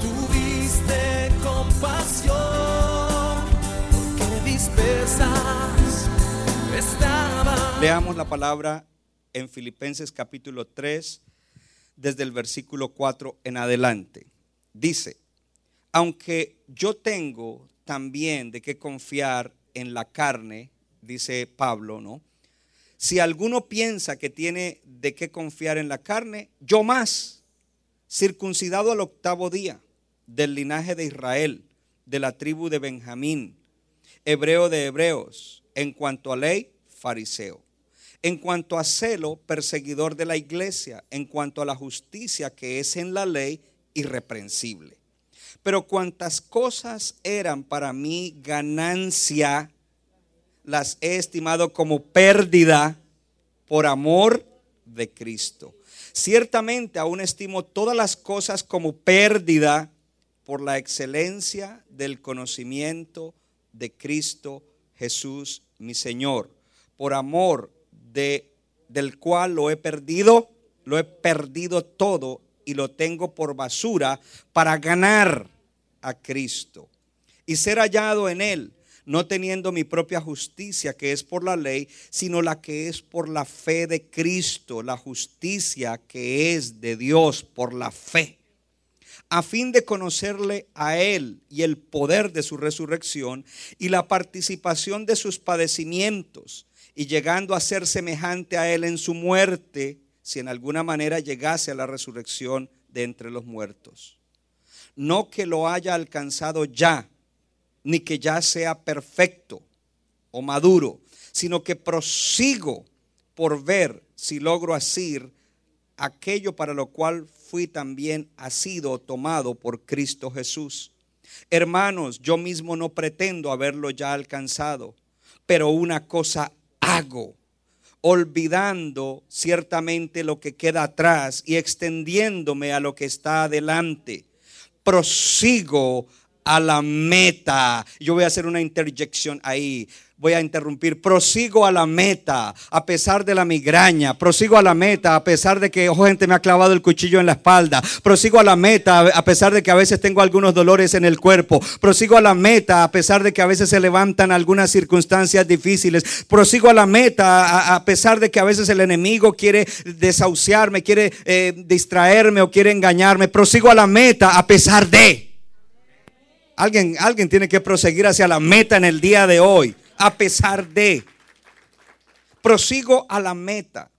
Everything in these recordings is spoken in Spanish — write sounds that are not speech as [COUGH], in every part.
tuviste compasión, porque. Leamos la palabra en Filipenses capítulo 3, desde el versículo 4 en adelante. Dice, aunque yo tengo también de qué confiar en la carne, dice Pablo, ¿no? Si alguno piensa que tiene de qué confiar en la carne, yo más, circuncidado al octavo día, del linaje de Israel, de la tribu de Benjamín, hebreo de hebreos, en cuanto a ley, fariseo. En cuanto a celo, perseguidor de la iglesia, en cuanto a la justicia que es en la ley, irreprensible. Pero cuantas cosas eran para mí ganancia, las he estimado como pérdida por amor de Cristo. Ciertamente aún estimo todas las cosas como pérdida por la excelencia del conocimiento de Cristo Jesús, mi Señor, por amor de del cual lo he perdido, lo he perdido todo y lo tengo por basura para ganar a Cristo y ser hallado en él, no teniendo mi propia justicia que es por la ley, sino la que es por la fe de Cristo, la justicia que es de Dios por la fe a fin de conocerle a Él y el poder de su resurrección y la participación de sus padecimientos, y llegando a ser semejante a Él en su muerte, si en alguna manera llegase a la resurrección de entre los muertos. No que lo haya alcanzado ya, ni que ya sea perfecto o maduro, sino que prosigo por ver si logro asir aquello para lo cual fui también asido tomado por Cristo Jesús. Hermanos, yo mismo no pretendo haberlo ya alcanzado, pero una cosa hago, olvidando ciertamente lo que queda atrás y extendiéndome a lo que está adelante. Prosigo a la meta. Yo voy a hacer una interjección ahí. Voy a interrumpir. Prosigo a la meta a pesar de la migraña. Prosigo a la meta a pesar de que, ojo, gente me ha clavado el cuchillo en la espalda. Prosigo a la meta a pesar de que a veces tengo algunos dolores en el cuerpo. Prosigo a la meta a pesar de que a veces se levantan algunas circunstancias difíciles. Prosigo a la meta a, a pesar de que a veces el enemigo quiere desahuciarme, quiere eh, distraerme o quiere engañarme. Prosigo a la meta a pesar de. Alguien, alguien tiene que proseguir hacia la meta en el día de hoy, a pesar de. Prosigo a la meta,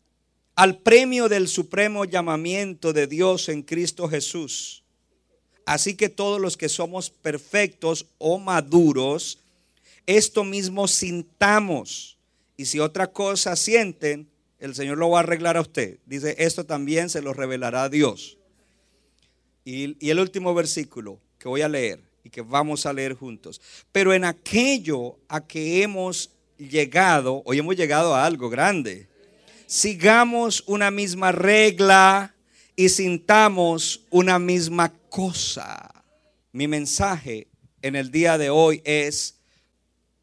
al premio del supremo llamamiento de Dios en Cristo Jesús. Así que todos los que somos perfectos o maduros, esto mismo sintamos. Y si otra cosa sienten, el Señor lo va a arreglar a usted. Dice, esto también se lo revelará a Dios. Y, y el último versículo que voy a leer y que vamos a leer juntos. Pero en aquello a que hemos llegado, hoy hemos llegado a algo grande. Sigamos una misma regla y sintamos una misma cosa. Mi mensaje en el día de hoy es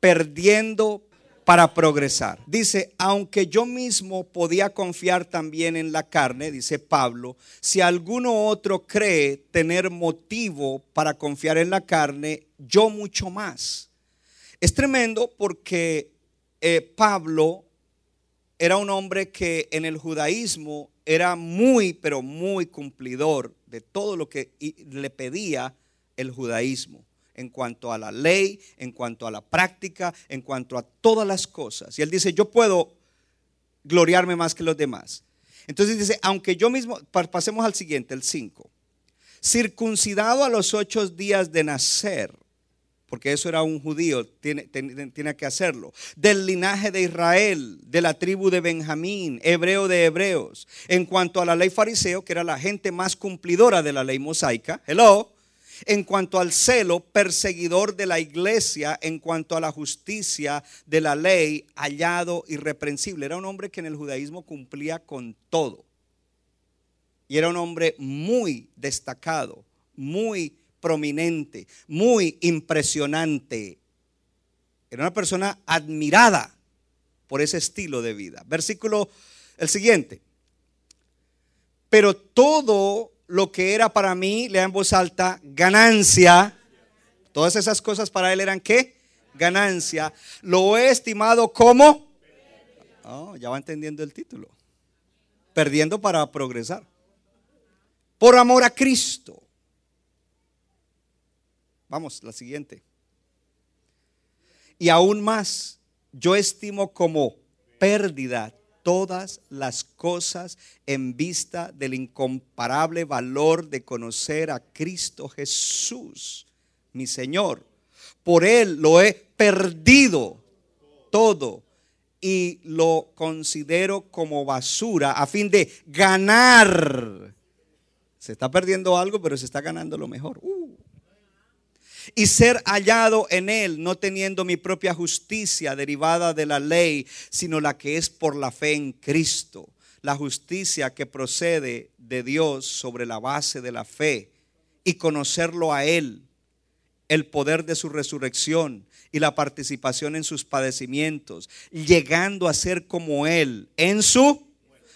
perdiendo para progresar. Dice, aunque yo mismo podía confiar también en la carne, dice Pablo, si alguno otro cree tener motivo para confiar en la carne, yo mucho más. Es tremendo porque eh, Pablo era un hombre que en el judaísmo era muy, pero muy cumplidor de todo lo que le pedía el judaísmo en cuanto a la ley, en cuanto a la práctica, en cuanto a todas las cosas. Y él dice, yo puedo gloriarme más que los demás. Entonces dice, aunque yo mismo, pasemos al siguiente, el 5, circuncidado a los ocho días de nacer, porque eso era un judío, tiene, tiene, tiene, que hacerlo. Del linaje de Israel, de la tribu de Benjamín, hebreo de hebreos. En cuanto a la ley fariseo, que era la gente más cumplidora de la ley mosaica, hello. En cuanto al celo, perseguidor de la iglesia, en cuanto a la justicia de la ley, hallado irreprensible. Era un hombre que en el judaísmo cumplía con todo. Y era un hombre muy destacado, muy prominente, muy impresionante. Era una persona admirada por ese estilo de vida. Versículo el siguiente. Pero todo lo que era para mí, lea en voz alta, ganancia. Todas esas cosas para él eran qué? Ganancia. Lo he estimado como... Oh, ya va entendiendo el título. Perdiendo para progresar. Por amor a Cristo. Vamos, la siguiente. Y aún más, yo estimo como pérdida todas las cosas en vista del incomparable valor de conocer a Cristo Jesús, mi Señor. Por Él lo he perdido todo y lo considero como basura a fin de ganar. Se está perdiendo algo, pero se está ganando lo mejor. Uh y ser hallado en él, no teniendo mi propia justicia derivada de la ley, sino la que es por la fe en Cristo, la justicia que procede de Dios sobre la base de la fe y conocerlo a él, el poder de su resurrección y la participación en sus padecimientos, llegando a ser como él en su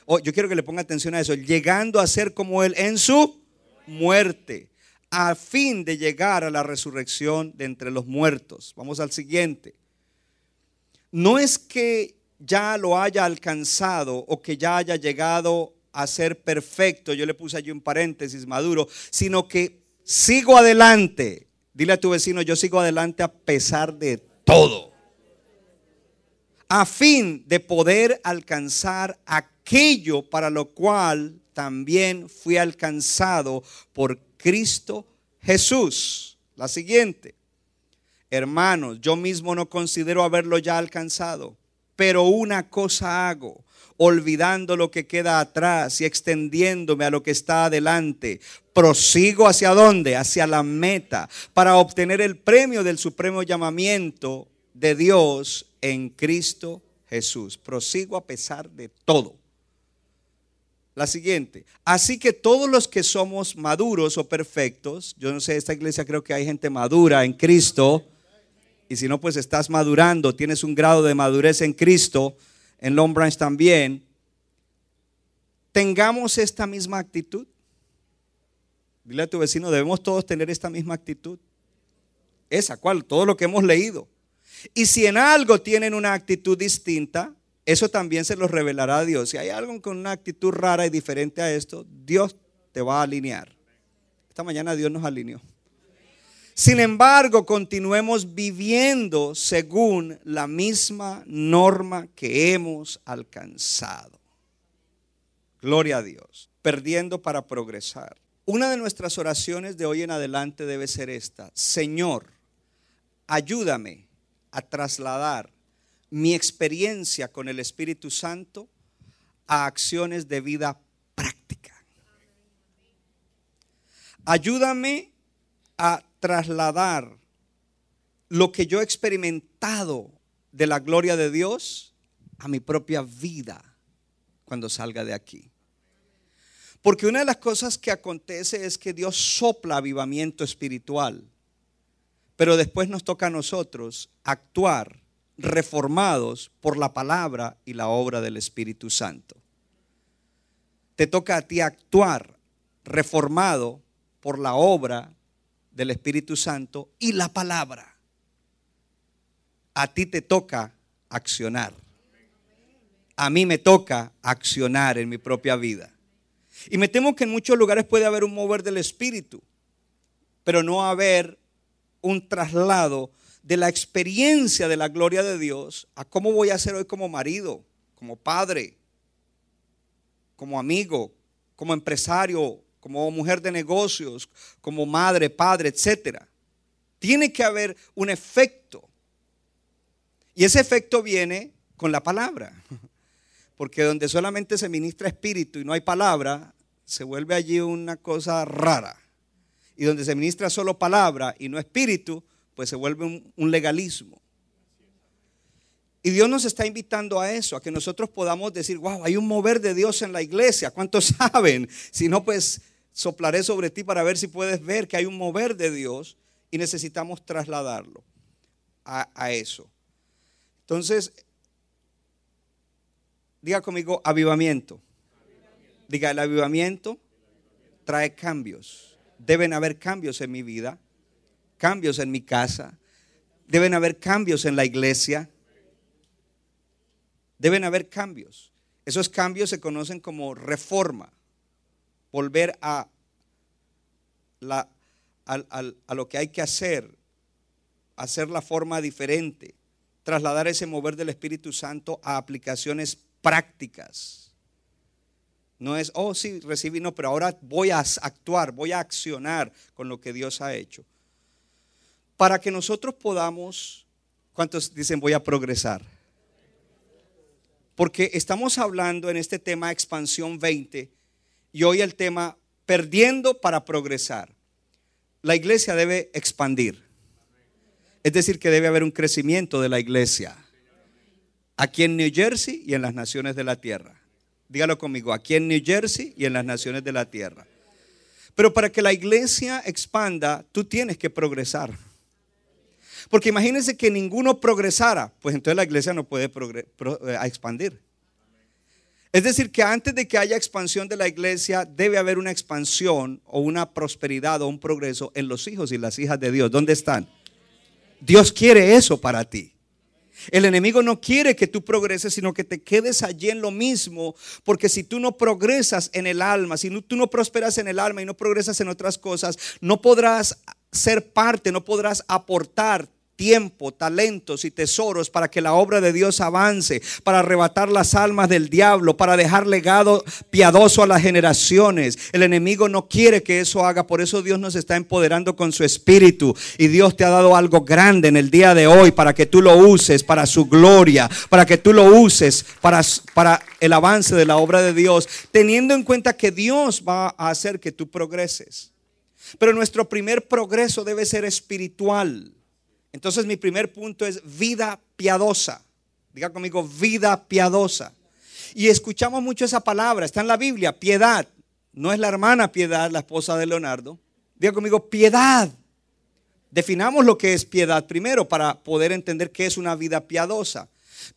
oh, yo quiero que le ponga atención a eso, llegando a ser como él en su muerte a fin de llegar a la resurrección de entre los muertos. Vamos al siguiente. No es que ya lo haya alcanzado o que ya haya llegado a ser perfecto, yo le puse allí un paréntesis maduro, sino que sigo adelante. Dile a tu vecino, yo sigo adelante a pesar de todo. A fin de poder alcanzar aquello para lo cual también fui alcanzado por Cristo Jesús. La siguiente. Hermanos, yo mismo no considero haberlo ya alcanzado, pero una cosa hago, olvidando lo que queda atrás y extendiéndome a lo que está adelante. Prosigo hacia dónde? Hacia la meta, para obtener el premio del supremo llamamiento de Dios en Cristo Jesús. Prosigo a pesar de todo. La siguiente. Así que todos los que somos maduros o perfectos, yo no sé, esta iglesia creo que hay gente madura en Cristo, y si no, pues estás madurando, tienes un grado de madurez en Cristo, en Long Branch también, tengamos esta misma actitud. Dile a tu vecino, debemos todos tener esta misma actitud. Esa, ¿cuál? Todo lo que hemos leído. Y si en algo tienen una actitud distinta, eso también se lo revelará a Dios. Si hay algo con una actitud rara y diferente a esto, Dios te va a alinear. Esta mañana Dios nos alineó. Sin embargo, continuemos viviendo según la misma norma que hemos alcanzado. Gloria a Dios. Perdiendo para progresar. Una de nuestras oraciones de hoy en adelante debe ser esta. Señor, ayúdame a trasladar mi experiencia con el Espíritu Santo a acciones de vida práctica. Ayúdame a trasladar lo que yo he experimentado de la gloria de Dios a mi propia vida cuando salga de aquí. Porque una de las cosas que acontece es que Dios sopla avivamiento espiritual, pero después nos toca a nosotros actuar reformados por la palabra y la obra del Espíritu Santo. Te toca a ti actuar reformado por la obra del Espíritu Santo y la palabra. A ti te toca accionar. A mí me toca accionar en mi propia vida. Y me temo que en muchos lugares puede haber un mover del Espíritu, pero no haber un traslado de la experiencia de la gloria de Dios a cómo voy a ser hoy como marido, como padre, como amigo, como empresario, como mujer de negocios, como madre, padre, etcétera. Tiene que haber un efecto. Y ese efecto viene con la palabra. Porque donde solamente se ministra espíritu y no hay palabra, se vuelve allí una cosa rara. Y donde se ministra solo palabra y no espíritu, pues se vuelve un, legalismo. Y Dios nos está invitando a eso, a que nosotros podamos decir, wow, hay un mover de Dios en la iglesia. ¿Cuántos [LAUGHS] saben? Si no, pues soplaré sobre ti para ver si puedes ver que hay un mover de Dios y necesitamos trasladarlo a, a eso. Entonces, diga conmigo, avivamiento. Diga, el avivamiento trae cambios. Deben haber cambios en mi vida, cambios en mi casa, deben haber cambios en la iglesia, deben haber cambios. Esos cambios se conocen como reforma, volver a, la, a, lo que hay que hacer, hacer la forma diferente, trasladar ese mover del Espíritu Santo a aplicaciones prácticas. No es, oh sí, recibí, no, pero ahora voy a actuar, voy a accionar con lo que Dios ha hecho. Para que nosotros podamos, ¿cuántos dicen voy a progresar? Porque estamos hablando en este tema expansión 20 y hoy el tema perdiendo para progresar. La iglesia debe expandir. Es decir, que debe haber un crecimiento de la iglesia. Aquí en New Jersey y en las naciones de la tierra. Dígalo conmigo, aquí en New Jersey y en las naciones de la tierra. Pero para que la iglesia expanda, tú tienes que progresar. Porque imagínense que ninguno progresara, pues entonces la iglesia no puede eh, expandir. Es decir, que antes de que haya expansión de la iglesia, debe haber una expansión o una prosperidad o un progreso en los hijos y las hijas de Dios. ¿Dónde están? Dios quiere eso para ti. El enemigo no quiere que tú progreses, sino que te quedes allí en lo mismo, porque si tú no progresas en el alma, si tú no prosperas en el alma y no progresas en otras cosas, no podrás ser parte, no podrás aportar tiempo, talentos y tesoros para que la obra de Dios avance, para arrebatar las almas del diablo, para dejar legado piadoso a las generaciones. El enemigo no quiere que eso haga, por eso Dios nos está empoderando con su espíritu y Dios te ha dado algo grande en el día de hoy para que tú lo uses para su gloria, para que tú lo uses para, para el avance de la obra de Dios, teniendo en cuenta que Dios va a hacer que tú progreses. Pero nuestro primer progreso debe ser espiritual. Entonces mi primer punto es vida piadosa. Diga conmigo, vida piadosa. Y escuchamos mucho esa palabra, está en la Biblia, piedad. No es la hermana piedad, la esposa de Leonardo. Diga conmigo, piedad. Definamos lo que es piedad primero para poder entender qué es una vida piadosa.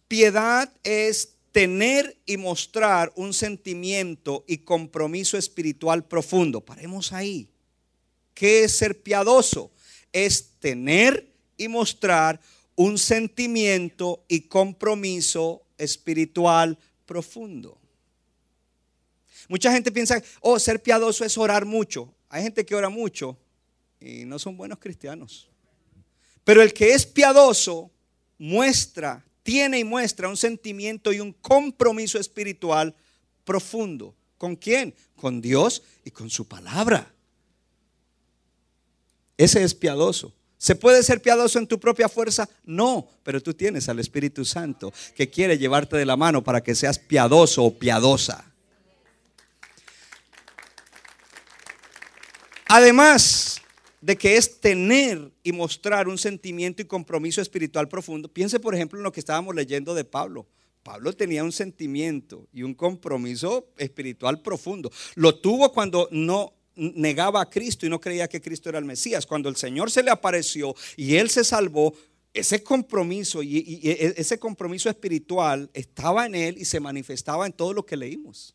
Piedad es tener y mostrar un sentimiento y compromiso espiritual profundo. Paremos ahí. ¿Qué es ser piadoso? Es tener y mostrar un sentimiento y compromiso espiritual profundo. Mucha gente piensa, oh, ser piadoso es orar mucho. Hay gente que ora mucho y no son buenos cristianos. Pero el que es piadoso muestra, tiene y muestra un sentimiento y un compromiso espiritual profundo. ¿Con quién? Con Dios y con su palabra. Ese es piadoso. ¿Se puede ser piadoso en tu propia fuerza? No, pero tú tienes al Espíritu Santo que quiere llevarte de la mano para que seas piadoso o piadosa. Además de que es tener y mostrar un sentimiento y compromiso espiritual profundo, piense por ejemplo en lo que estábamos leyendo de Pablo. Pablo tenía un sentimiento y un compromiso espiritual profundo. Lo tuvo cuando no negaba a Cristo y no creía que Cristo era el Mesías. Cuando el Señor se le apareció y él se salvó, ese compromiso y, e, ese compromiso espiritual estaba en él y se manifestaba en todo lo que leímos.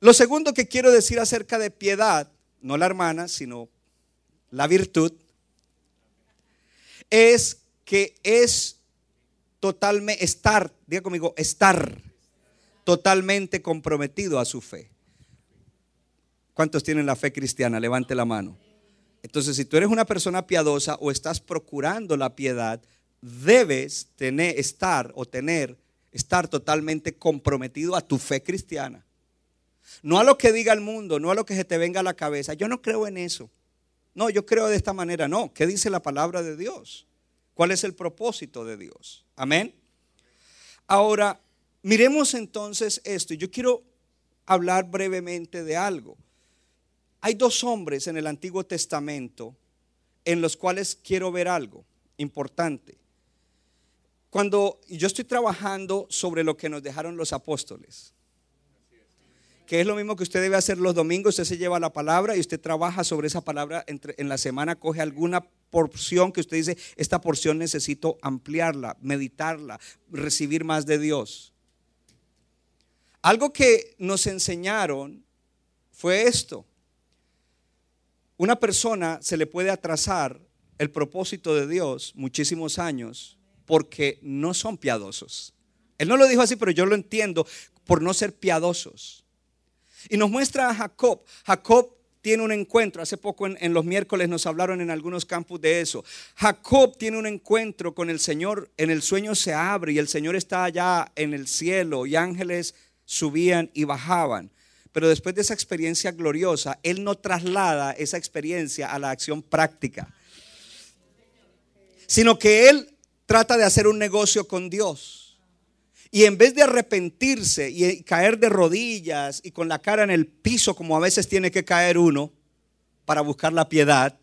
Lo segundo que quiero decir acerca de piedad, no la hermana, sino la virtud, es que es totalmente, estar, diga conmigo, estar totalmente comprometido a su fe. ¿Cuántos tienen la fe cristiana? Levante la mano. Entonces, si tú eres una persona piadosa o estás procurando la piedad, debes tener, estar o tener, estar totalmente comprometido a tu fe cristiana. No a lo que diga el mundo, no a lo que se te venga a la cabeza. Yo no creo en eso. No, yo creo de esta manera. No, ¿qué dice la palabra de Dios? ¿Cuál es el propósito de Dios? Amén. Ahora, miremos entonces esto. Yo quiero hablar brevemente de algo. Hay dos hombres en el Antiguo Testamento en los cuales quiero ver algo importante. Cuando yo estoy trabajando sobre lo que nos dejaron los apóstoles, que es lo mismo que usted debe hacer los domingos, usted se lleva la palabra y usted trabaja sobre esa palabra entre, en la semana, coge alguna porción que usted dice, esta porción necesito ampliarla, meditarla, recibir más de Dios. Algo que nos enseñaron fue esto. Una persona se le puede atrasar el propósito de Dios muchísimos años porque no son piadosos. Él no lo dijo así, pero yo lo entiendo por no ser piadosos. Y nos muestra a Jacob. Jacob tiene un encuentro. Hace poco en, los miércoles nos hablaron en algunos campus de eso. Jacob tiene un encuentro con el Señor. En el sueño se abre y el Señor está allá en el cielo y ángeles subían y bajaban. Pero después de esa experiencia gloriosa, Él no traslada esa experiencia a la acción práctica, sino que Él trata de hacer un negocio con Dios. Y en vez de arrepentirse y caer de rodillas y con la cara en el piso como a veces tiene que caer uno para buscar la piedad,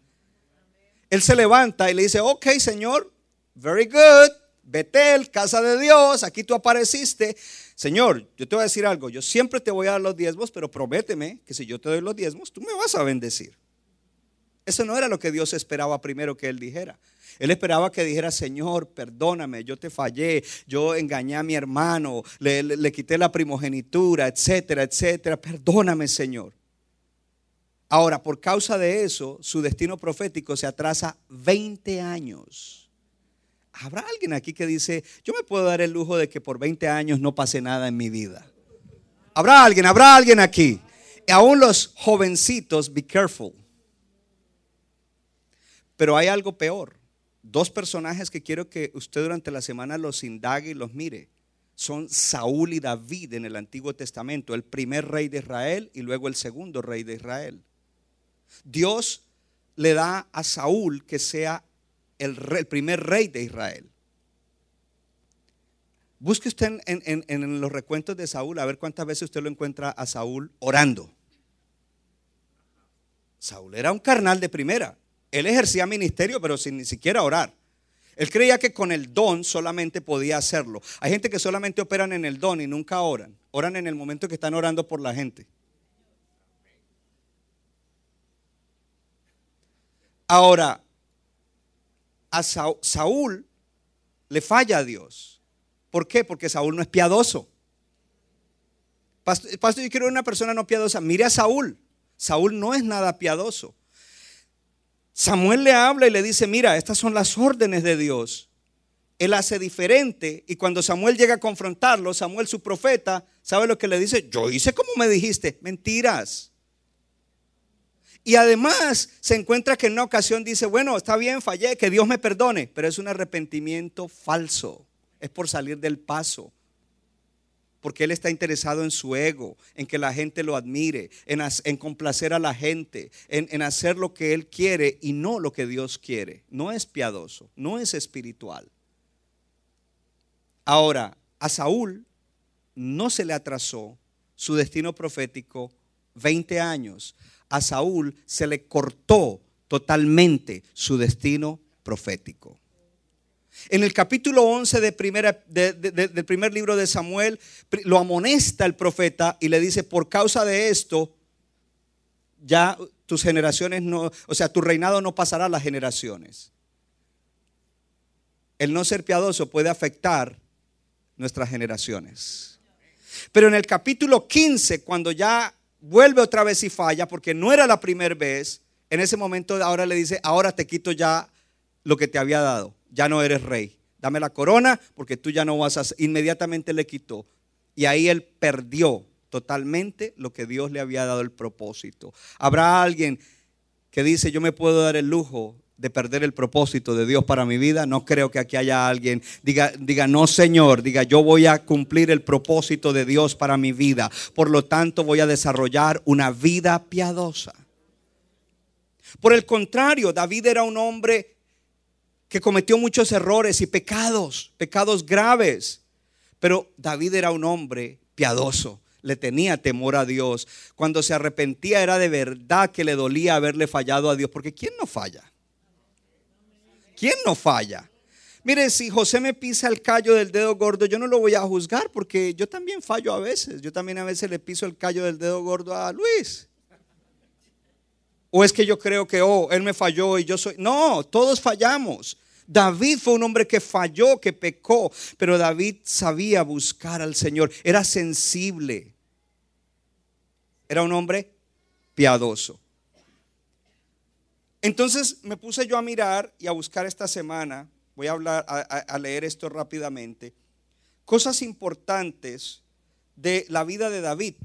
él se levanta y le dice, ok Señor, very good, Betel, casa de Dios, aquí tú apareciste. Señor, yo te voy a decir algo, yo siempre te voy a dar los diezmos, pero prométeme que si yo te doy los diezmos, tú me vas a bendecir. Eso no era lo que Dios esperaba primero que él dijera. Él esperaba que dijera, Señor, perdóname, yo te fallé, yo engañé a mi hermano, le, quité la primogenitura, etcétera, etcétera. Perdóname, Señor. Ahora, por causa de eso, su destino profético se atrasa 20 años. ¿Habrá alguien aquí que dice, yo me puedo dar el lujo de que por 20 años no pase nada en mi vida? ¿Habrá alguien? ¿Habrá alguien aquí? Y aún los jovencitos, be careful. Pero hay algo peor. Dos personajes que quiero que usted durante la semana los indague y los mire. Son Saúl y David en el Antiguo Testamento, el primer rey de Israel y luego el segundo rey de Israel. Dios le da a Saúl que sea el, primer rey de Israel. Busque usted en, en, los recuentos de Saúl a ver cuántas veces usted lo encuentra a Saúl orando. Saúl era un carnal de primera. Él ejercía ministerio, pero sin ni siquiera orar. Él creía que con el don solamente podía hacerlo. Hay gente que solamente operan en el don y nunca oran. Oran en el momento que están orando por la gente. Ahora, a Saúl le falla a Dios. ¿Por qué? Porque Saúl no es piadoso. Pastor, pastor, yo quiero una persona no piadosa. Mire a Saúl. Saúl no es nada piadoso. Samuel le habla y le dice, mira, estas son las órdenes de Dios. Él hace diferente y cuando Samuel llega a confrontarlo, Samuel su profeta, ¿sabe lo que le dice? Yo hice como me dijiste, mentiras. Y además se encuentra que en una ocasión dice, bueno, está bien, fallé, que Dios me perdone, pero es un arrepentimiento falso, es por salir del paso porque Él está interesado en su ego, en que la gente lo admire, en, complacer a la gente, en, en hacer lo que Él quiere y no lo que Dios quiere. No es piadoso, no es espiritual. Ahora, a Saúl no se le atrasó su destino profético 20 años. A Saúl se le cortó totalmente su destino profético. En el capítulo 11 de del primer libro de Samuel, lo amonesta el profeta y le dice, por causa de esto, ya tus generaciones no, o sea, tu reinado no pasará a las generaciones. El no ser piadoso puede afectar nuestras generaciones. Pero en el capítulo 15, cuando ya vuelve otra vez y falla, porque no era la primera vez, en ese momento ahora le dice, ahora te quito ya lo que te había dado ya no eres rey. Dame la corona porque tú ya no vas a... Inmediatamente le quitó. Y ahí él perdió totalmente lo que Dios le había dado el propósito. Habrá alguien que dice, yo me puedo dar el lujo de perder el propósito de Dios para mi vida. No creo que aquí haya alguien diga, diga, no Señor, diga, yo voy a cumplir el propósito de Dios para mi vida. Por lo tanto, voy a desarrollar una vida piadosa. Por el contrario, David era un hombre que cometió muchos errores y pecados, pecados graves. Pero David era un hombre piadoso, le tenía temor a Dios. Cuando se arrepentía era de verdad que le dolía haberle fallado a Dios, porque ¿quién no falla? ¿Quién no falla? Mire, si José me pisa el callo del dedo gordo, yo no lo voy a juzgar porque yo también fallo a veces. Yo también a veces le piso el callo del dedo gordo a Luis. O es que yo creo que, oh, él me falló y yo soy... No, todos fallamos. David fue un hombre que falló, que pecó, pero David sabía buscar al Señor, era sensible. Era un hombre piadoso. Entonces me puse yo a mirar y a buscar esta semana, voy a hablar a, leer esto rápidamente, cosas importantes de la vida de David.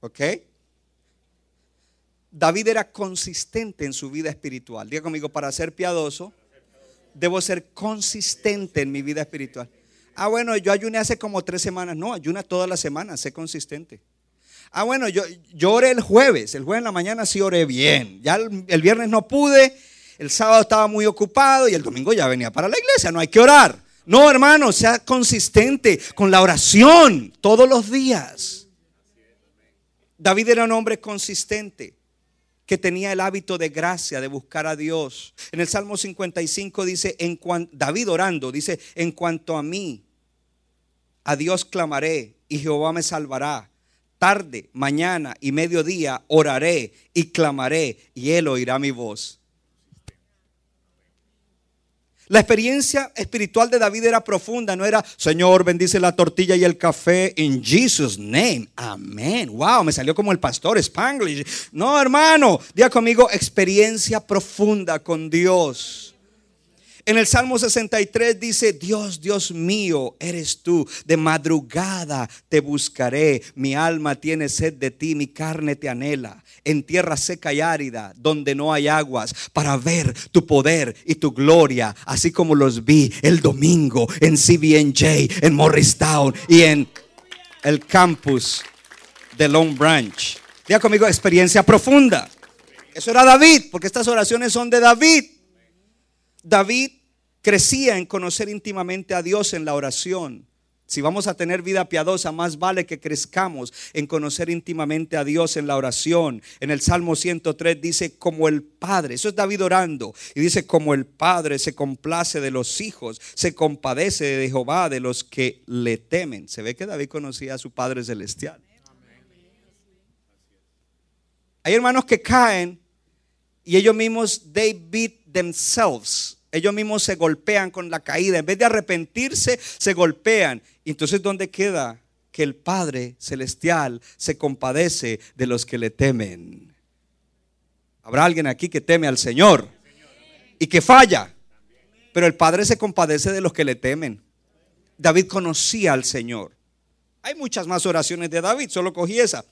¿Ok? David era consistente en su vida espiritual. Diga conmigo, para ser piadoso, debo ser consistente en mi vida espiritual. Ah, bueno, yo ayuné hace como tres semanas. No, ayuna todas las semanas, sé consistente. Ah, bueno, yo, oré el jueves. El jueves en la mañana sí oré bien. Ya el, viernes no pude. El sábado estaba muy ocupado y el domingo ya venía para la iglesia. No hay que orar. No, hermano, sea consistente con la oración todos los días. David era un hombre consistente que tenía el hábito de gracia, de buscar a Dios. En el Salmo 55 dice, David orando, dice, en cuanto a mí, a Dios clamaré y Jehová me salvará. Tarde, mañana y mediodía oraré y clamaré y él oirá mi voz. La experiencia espiritual de David era profunda, no era, Señor, bendice la tortilla y el café in Jesus name. Amén. Wow, me salió como el pastor Spanglish. No, hermano, diga conmigo, experiencia profunda con Dios. En el Salmo 63 dice, Dios, Dios mío, eres tú. De madrugada te buscaré. Mi alma tiene sed de ti, mi carne te anhela. En tierra seca y árida, donde no hay aguas, para ver tu poder y tu gloria, así como los vi el domingo en CBNJ, en Morristown y en el campus de Long Branch. Diga conmigo, experiencia profunda. Eso era David, porque estas oraciones son de David. David crecía en conocer íntimamente a Dios en la oración. Si vamos a tener vida piadosa, más vale que crezcamos en conocer íntimamente a Dios en la oración. En el Salmo 103 dice, como el Padre, eso es David orando, y dice, como el Padre se complace de los hijos, se compadece de Jehová, de los que le temen. Se ve que David conocía a su Padre Celestial. Hay hermanos que caen y ellos mismos, they beat themselves ellos mismos se golpean con la caída. En vez de arrepentirse, se golpean. Y entonces, ¿dónde queda? Que el Padre Celestial se compadece de los que le temen. Habrá alguien aquí que teme al Señor y que falla. Pero el Padre se compadece de los que le temen. David conocía al Señor. Hay muchas más oraciones de David, solo cogí esa.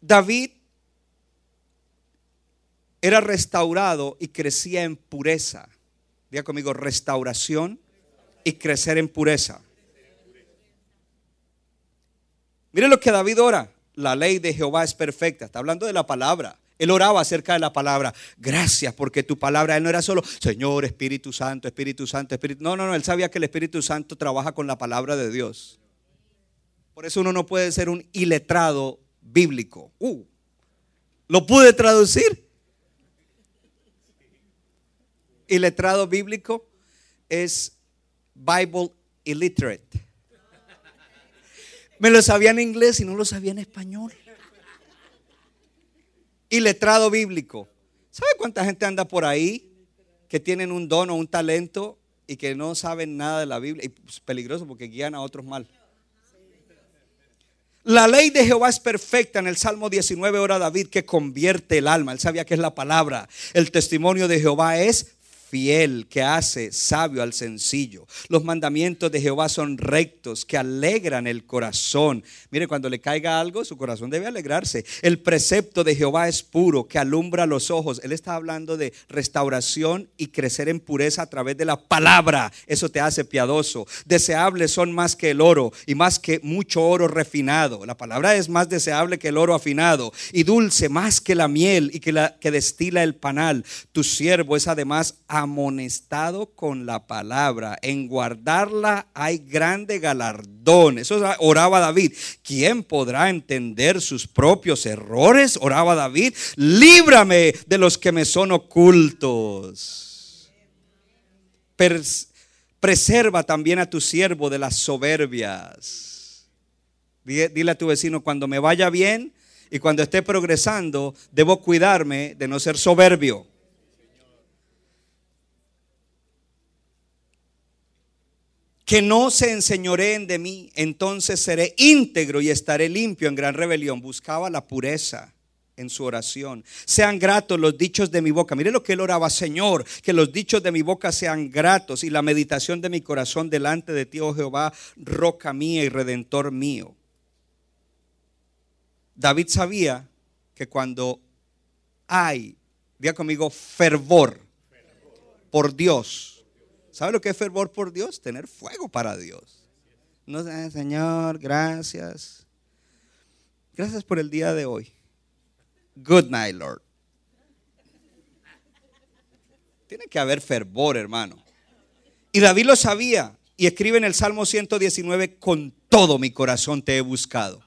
David era restaurado y crecía en pureza. Diga conmigo, restauración y crecer en pureza. Mire lo que David ora. La ley de Jehová es perfecta. Está hablando de la palabra. Él oraba acerca de la palabra. Gracias porque tu palabra, él no era solo Señor, Espíritu Santo, Espíritu Santo, Espíritu. No, no, no, él sabía que el Espíritu Santo trabaja con la palabra de Dios. Por eso uno no puede ser un iletrado bíblico. Uh, ¿Lo pude traducir? Y letrado bíblico es Bible illiterate. Me lo sabía en inglés y no lo sabía en español. Y letrado bíblico. ¿Sabe cuánta gente anda por ahí que tienen un don o un talento y que no saben nada de la Biblia? Y es peligroso porque guían a otros mal. La ley de Jehová es perfecta. En el Salmo 19 ora David que convierte el alma. Él sabía que es la palabra. El testimonio de Jehová es fiel, que hace sabio al sencillo. Los mandamientos de Jehová son rectos, que alegran el corazón. Mire, cuando le caiga algo, su corazón debe alegrarse. El precepto de Jehová es puro, que alumbra los ojos. Él está hablando de restauración y crecer en pureza a través de la palabra. Eso te hace piadoso. Deseables son más que el oro y más que mucho oro refinado. La palabra es más deseable que el oro afinado y dulce más que la miel y que, la, que destila el panal. Tu siervo es además amonestado con la palabra. En guardarla hay grande galardón. Eso oraba David. ¿Quién podrá entender sus propios errores? Oraba David. Líbrame de los que me son ocultos. preserva también a tu siervo de las soberbias. Dile a tu vecino, cuando me vaya bien y cuando esté progresando, debo cuidarme de no ser soberbio. Que no se enseñoreen de mí, entonces seré íntegro y estaré limpio en gran rebelión. Buscaba la pureza en su oración. Sean gratos los dichos de mi boca. Mire lo que él oraba, Señor, que los dichos de mi boca sean gratos y la meditación de mi corazón delante de ti, oh Jehová, roca mía y redentor mío. David sabía que cuando hay, diga conmigo, fervor por Dios, ¿Sabe lo que es fervor por Dios? Tener fuego para Dios. No, Señor, gracias. Gracias por el día de hoy. Good night, Lord. Tiene que haber fervor, hermano. Y David lo sabía y escribe en el Salmo 119, con todo mi corazón te he buscado.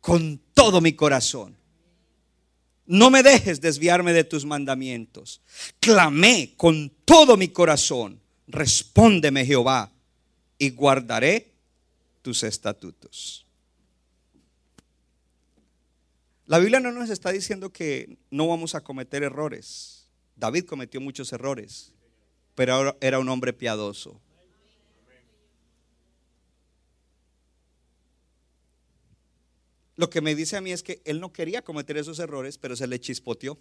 Con todo mi corazón. No me dejes desviarme de tus mandamientos. Clamé con todo mi corazón respóndeme Jehová y guardaré tus estatutos. La Biblia no nos está diciendo que no vamos a cometer errores. David cometió muchos errores, pero era un hombre piadoso. Lo que me dice a mí es que él no quería cometer esos errores, pero se le chispoteó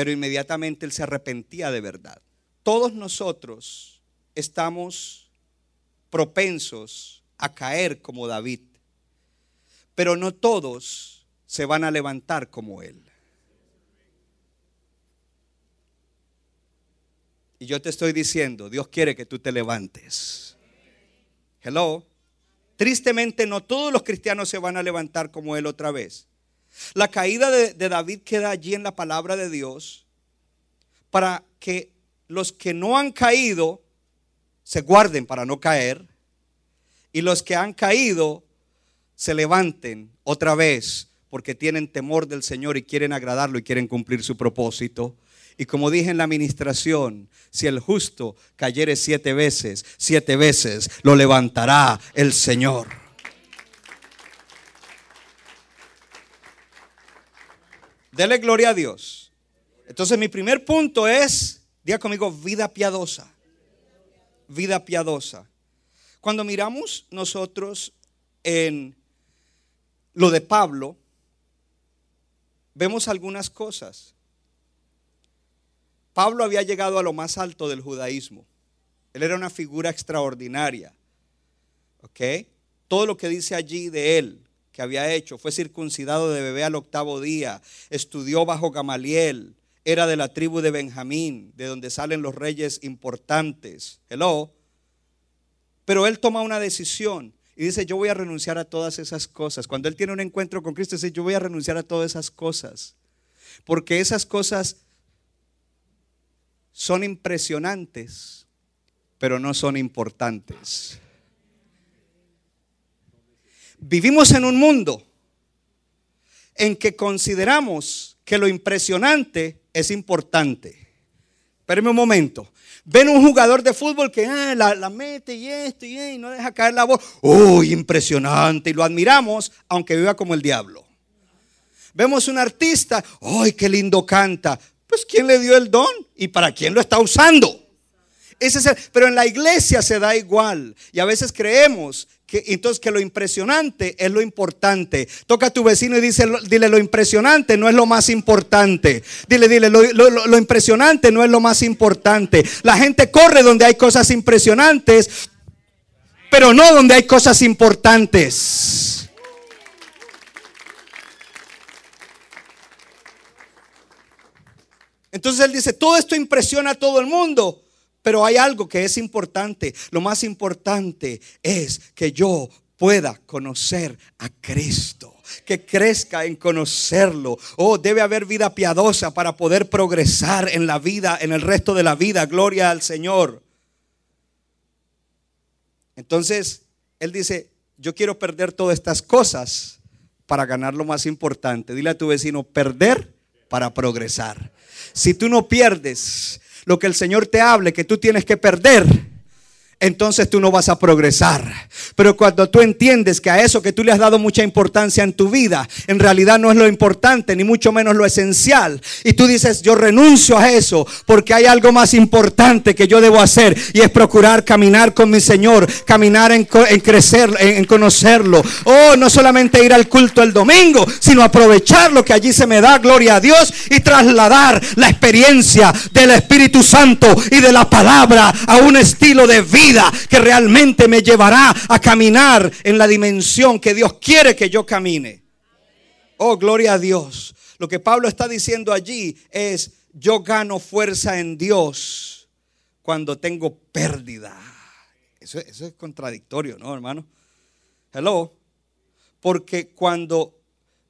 pero inmediatamente él se arrepentía de verdad. Todos nosotros estamos propensos a caer como David, pero no todos se van a levantar como él. Y yo te estoy diciendo, Dios quiere que tú te levantes. Hello. Tristemente no todos los cristianos se van a levantar como él otra vez. La caída de, David queda allí en la palabra de Dios para que los que no han caído se guarden para no caer y los que han caído se levanten otra vez porque tienen temor del Señor y quieren agradarlo y quieren cumplir su propósito. Y como dije en la administración, si el justo cayere siete veces, siete veces lo levantará el Señor. Dele gloria a Dios. Entonces mi primer punto es, diga conmigo, vida piadosa. Vida piadosa. Cuando miramos nosotros en lo de Pablo, vemos algunas cosas. Pablo había llegado a lo más alto del judaísmo. Él era una figura extraordinaria. ¿Ok? Todo lo que dice allí de él, había hecho, fue circuncidado de bebé al octavo día, estudió bajo Gamaliel, era de la tribu de Benjamín, de donde salen los reyes importantes. Hello. Pero él toma una decisión y dice, yo voy a renunciar a todas esas cosas. Cuando él tiene un encuentro con Cristo, dice, yo voy a renunciar a todas esas cosas. Porque esas cosas son impresionantes, pero no son importantes. Vivimos en un mundo en que consideramos que lo impresionante es importante. Espérenme un momento. Ven un jugador de fútbol que ah, la, mete y esto y, y, no deja caer la voz. ¡Uy, impresionante! Y lo admiramos, aunque viva como el diablo. Vemos un artista. ¡Ay, qué lindo canta! Pues ¿quién le dio el don? ¿Y para quién lo está usando? Ese es el- pero en la iglesia se da igual. Y a veces creemos que entonces que lo impresionante es lo importante. Toca a tu vecino y dice, dile lo impresionante no es lo más importante. Dile, dile, lo, lo- impresionante no es lo más importante. La gente corre donde hay cosas impresionantes, pero no donde hay cosas importantes. Entonces él dice, todo esto impresiona a todo el mundo, pero hay algo que es importante. Lo más importante es que yo pueda conocer a Cristo, que crezca en conocerlo. Oh, debe haber vida piadosa para poder progresar en la vida, en el resto de la vida. Gloria al Señor. Entonces, él dice, yo quiero perder todas estas cosas para ganar lo más importante. Dile a tu vecino, perder para progresar. Si tú no pierdes lo que el Señor te hable que tú tienes que perder, entonces tú no vas a progresar. Pero cuando tú entiendes que a eso que tú le has dado mucha importancia en tu vida, en realidad no es lo importante, ni mucho menos lo esencial, y tú dices, yo renuncio a eso porque hay algo más importante que yo debo hacer, y es procurar caminar con mi Señor, caminar en, crecer, en, en conocerlo. Oh, no solamente ir al culto el domingo, sino aprovechar lo que allí se me da, gloria a Dios, y trasladar la experiencia del Espíritu Santo y de la palabra a un estilo de vida que realmente me llevará a caminar en la dimensión que Dios quiere que yo camine. Oh, gloria a Dios. Lo que Pablo está diciendo allí es, yo gano fuerza en Dios cuando tengo pérdida. Eso, eso es contradictorio, ¿no, hermano? Hello. Porque cuando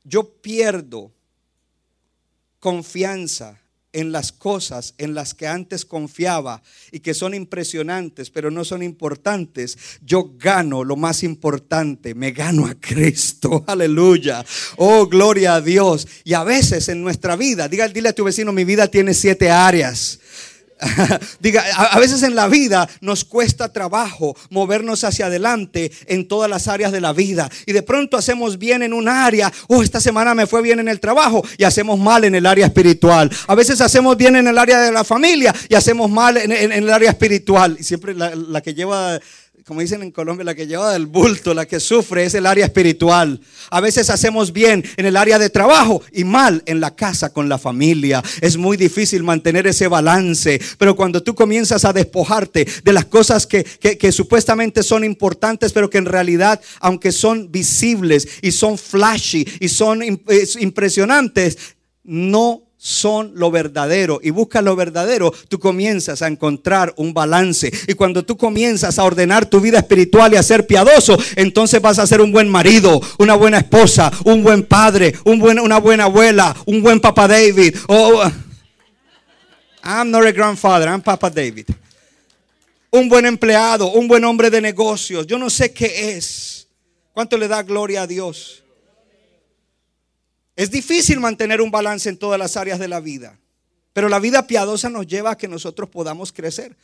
yo pierdo confianza en las cosas en las que antes confiaba y que son impresionantes, pero no son importantes, yo gano lo más importante, me gano a Cristo, [LAUGHS] aleluya, oh gloria a Dios. Y a veces en nuestra vida, diga, dile a tu vecino, mi vida tiene siete áreas. [LAUGHS] Diga, a, veces en la vida nos cuesta trabajo movernos hacia adelante en todas las áreas de la vida. Y de pronto hacemos bien en un área. Oh, esta semana me fue bien en el trabajo y hacemos mal en el área espiritual. A veces hacemos bien en el área de la familia y hacemos mal en el área espiritual. Y siempre la, la que lleva como dicen en Colombia, la que lleva del bulto, la que sufre es el área espiritual. A veces hacemos bien en el área de trabajo y mal en la casa con la familia. Es muy difícil mantener ese balance, pero cuando tú comienzas a despojarte de las cosas que, que- que supuestamente son importantes, pero que en realidad, aunque son visibles y son flashy y son im- es impresionantes, no son lo verdadero y buscas lo verdadero, tú comienzas a encontrar un balance. Y cuando tú comienzas a ordenar tu vida espiritual y a ser piadoso, entonces vas a ser un buen marido, una buena esposa, un buen padre, un buen, una buena abuela, un buen papá David. Oh, I'm not a grandfather, I'm Papa David. Un buen empleado, un buen hombre de negocios. Yo no sé qué es. ¿Cuánto le da gloria a Dios? Es difícil mantener un balance en todas las áreas de la vida, pero la vida piadosa nos lleva a que nosotros podamos crecer.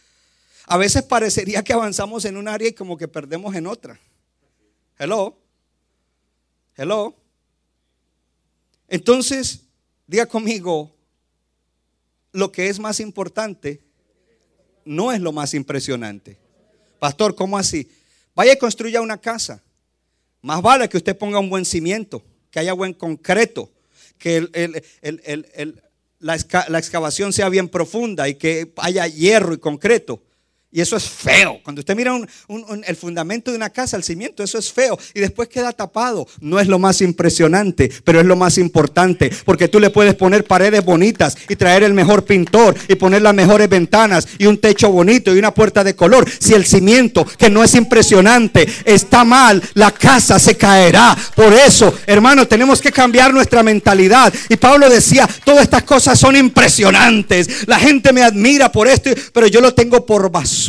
A veces parecería que avanzamos en un área y como que perdemos en otra. Hello. Hello. Entonces, diga conmigo, lo que es más importante no es lo más impresionante. Pastor, ¿cómo así? Vaya y construya una casa. Más vale que usted ponga un buen cimiento, que haya buen concreto, que el- la excavación sea bien profunda y que haya hierro y concreto. Y eso es feo. Cuando usted mira el fundamento de una casa, el cimiento, eso es feo. Y después queda tapado. No es lo más impresionante, pero es lo más importante. Porque tú le puedes poner paredes bonitas y traer el mejor pintor y poner las mejores ventanas y un techo bonito y una puerta de color. Si el cimiento, que no es impresionante, está mal, la casa se caerá. Por eso, hermanos, tenemos que cambiar nuestra mentalidad. Y Pablo decía, todas estas cosas son impresionantes. La gente me admira por esto, pero yo lo tengo por basura.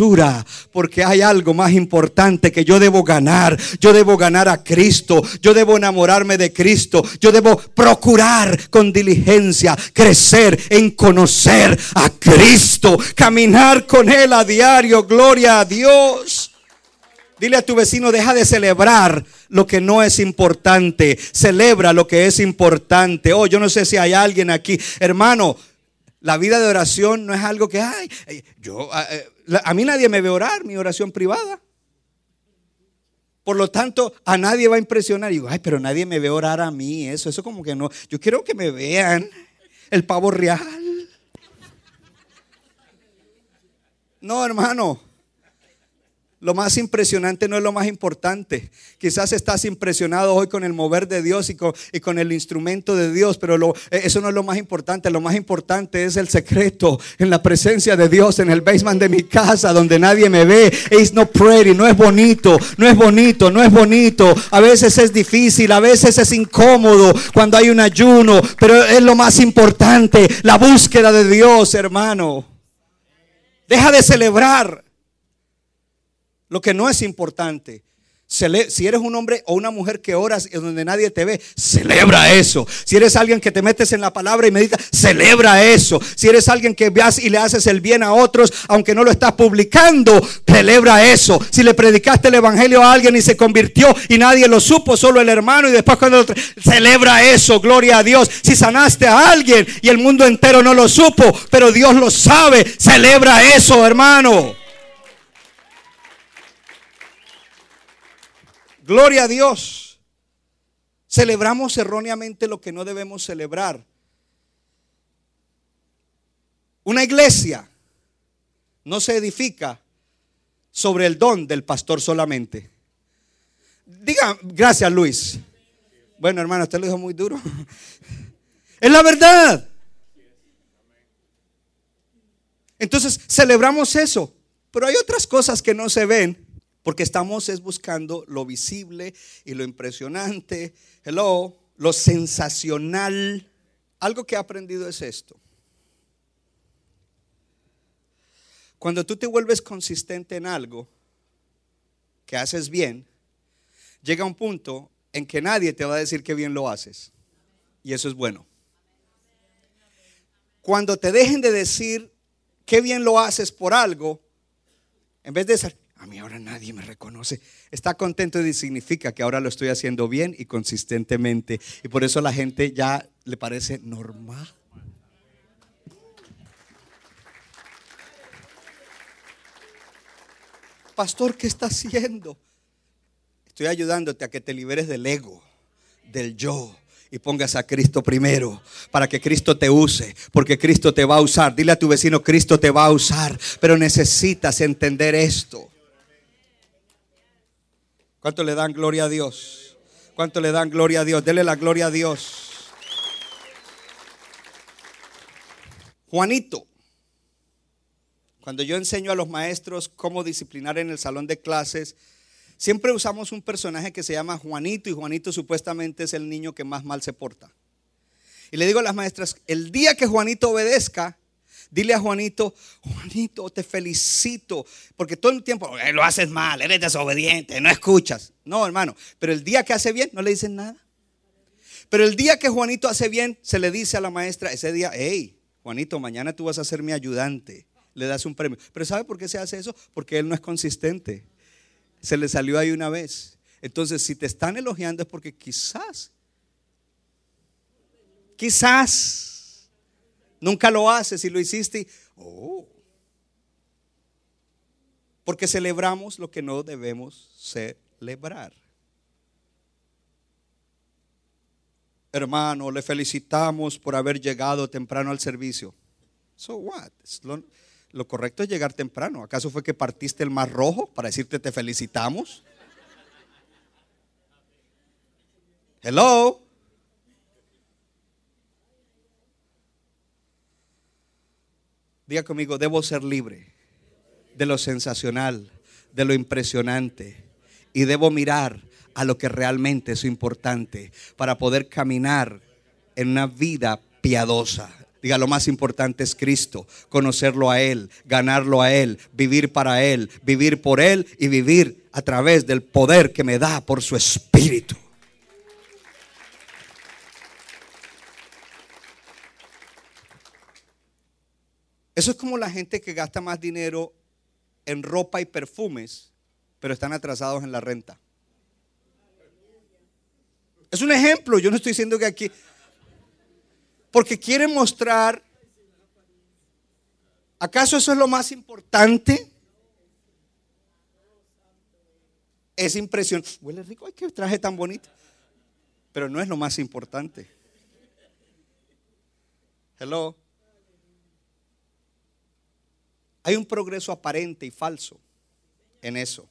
Porque hay algo más importante que yo debo ganar. Yo debo ganar a Cristo. Yo debo enamorarme de Cristo. Yo debo procurar con diligencia crecer en conocer a Cristo. Caminar con Él a diario. Gloria a Dios. Dile a tu vecino, deja de celebrar lo que no es importante. Celebra lo que es importante. Oh, yo no sé si hay alguien aquí. Hermano, La vida de oración no es algo que, ay, yo, a, eh, a mí nadie me ve orar, mi oración privada. Por lo tanto, a nadie va a impresionar. Y digo, ay, pero nadie me ve orar a mí. Eso, eso como que no. Yo quiero que me vean el pavo real. No, hermano. Lo más impresionante no es lo más importante. Quizás estás impresionado hoy con el mover de Dios y con, el instrumento de Dios, pero eh, eso no es lo más importante. Lo más importante es el secreto en la presencia de Dios en el basement de mi casa donde nadie me ve. It's no pretty, no es bonito, no es bonito, no es bonito. A veces es difícil, a veces es incómodo cuando hay un ayuno, pero es lo más importante, la búsqueda de Dios, hermano. Deja de celebrar lo que no es importante. Si eres un hombre o una mujer que oras y donde nadie te ve, celebra eso. Si eres alguien que te metes en la palabra y medita, celebra eso. Si eres alguien que veas y le haces el bien a otros, aunque no lo estás publicando, celebra eso. Si le predicaste el evangelio a alguien y se convirtió y nadie lo supo, solo el hermano y después cuando lo celebra eso, gloria a Dios. Si sanaste a alguien y el mundo entero no lo supo, pero Dios lo sabe, celebra eso, hermano. Gloria a Dios. Celebramos erróneamente lo que no debemos celebrar. Una iglesia no se edifica sobre el don del pastor solamente. Diga, gracias Luis. Bueno, hermano, usted lo dijo muy duro. [LAUGHS] Es la verdad. Entonces, celebramos eso. Pero hay otras cosas que no se ven porque estamos es buscando lo visible y lo impresionante, hello, lo sensacional. Algo que he aprendido es esto. Cuando tú te vuelves consistente en algo que haces bien, llega un punto en que nadie te va a decir que bien lo haces. Y eso es bueno. Cuando te dejen de decir que bien lo haces por algo, en vez de a mí ahora nadie me reconoce. Está contento y significa que ahora lo estoy haciendo bien y consistentemente. Y por eso la gente ya le parece normal. Pastor, ¿qué está haciendo? Estoy ayudándote a que te liberes del ego, del yo, y pongas a Cristo primero para que Cristo te use, porque Cristo te va a usar. Dile a tu vecino, Cristo te va a usar, pero necesitas entender esto. ¿Cuánto le dan gloria a Dios? ¿Cuánto le dan gloria a Dios? Dele la gloria a Dios. Juanito. Cuando yo enseño a los maestros cómo disciplinar en el salón de clases, siempre usamos un personaje que se llama Juanito y Juanito supuestamente es el niño que más mal se porta. Y le digo a las maestras, el día que Juanito obedezca, Dile a Juanito, Juanito, te felicito, porque todo el tiempo lo haces mal, eres desobediente, no escuchas. No, hermano, pero el día que hace bien, no le dicen nada. Pero el día que Juanito hace bien, se le dice a la maestra ese día, hey, Juanito, mañana tú vas a ser mi ayudante. Le das un premio. Pero ¿sabe por qué se hace eso? Porque él no es consistente. Se le salió ahí una vez. Entonces, si te están elogiando es porque quizás, quizás Nunca lo haces y lo hiciste. Oh. Porque celebramos lo que no debemos celebrar. Hermano, le felicitamos por haber llegado temprano al servicio. So what? Lo, lo correcto es llegar temprano. ¿Acaso fue que partiste el mar rojo para decirte te felicitamos? Hello. Diga conmigo, debo ser libre de lo sensacional, de lo impresionante. Y debo mirar a lo que realmente es importante para poder caminar en una vida piadosa. Diga, lo más importante es Cristo, conocerlo a Él, ganarlo a Él, vivir para Él, vivir por Él y vivir a través del poder que me da por su Espíritu. Eso es como la gente que gasta más dinero en ropa y perfumes, pero están atrasados en la renta. Es un ejemplo, yo no estoy diciendo que aquí, porque quieren mostrar ¿Acaso eso es lo más importante? Es impresionante. Huele rico, ay, qué traje tan bonito. Pero no es lo más importante. Hello. Hay un progreso aparente y falso en eso.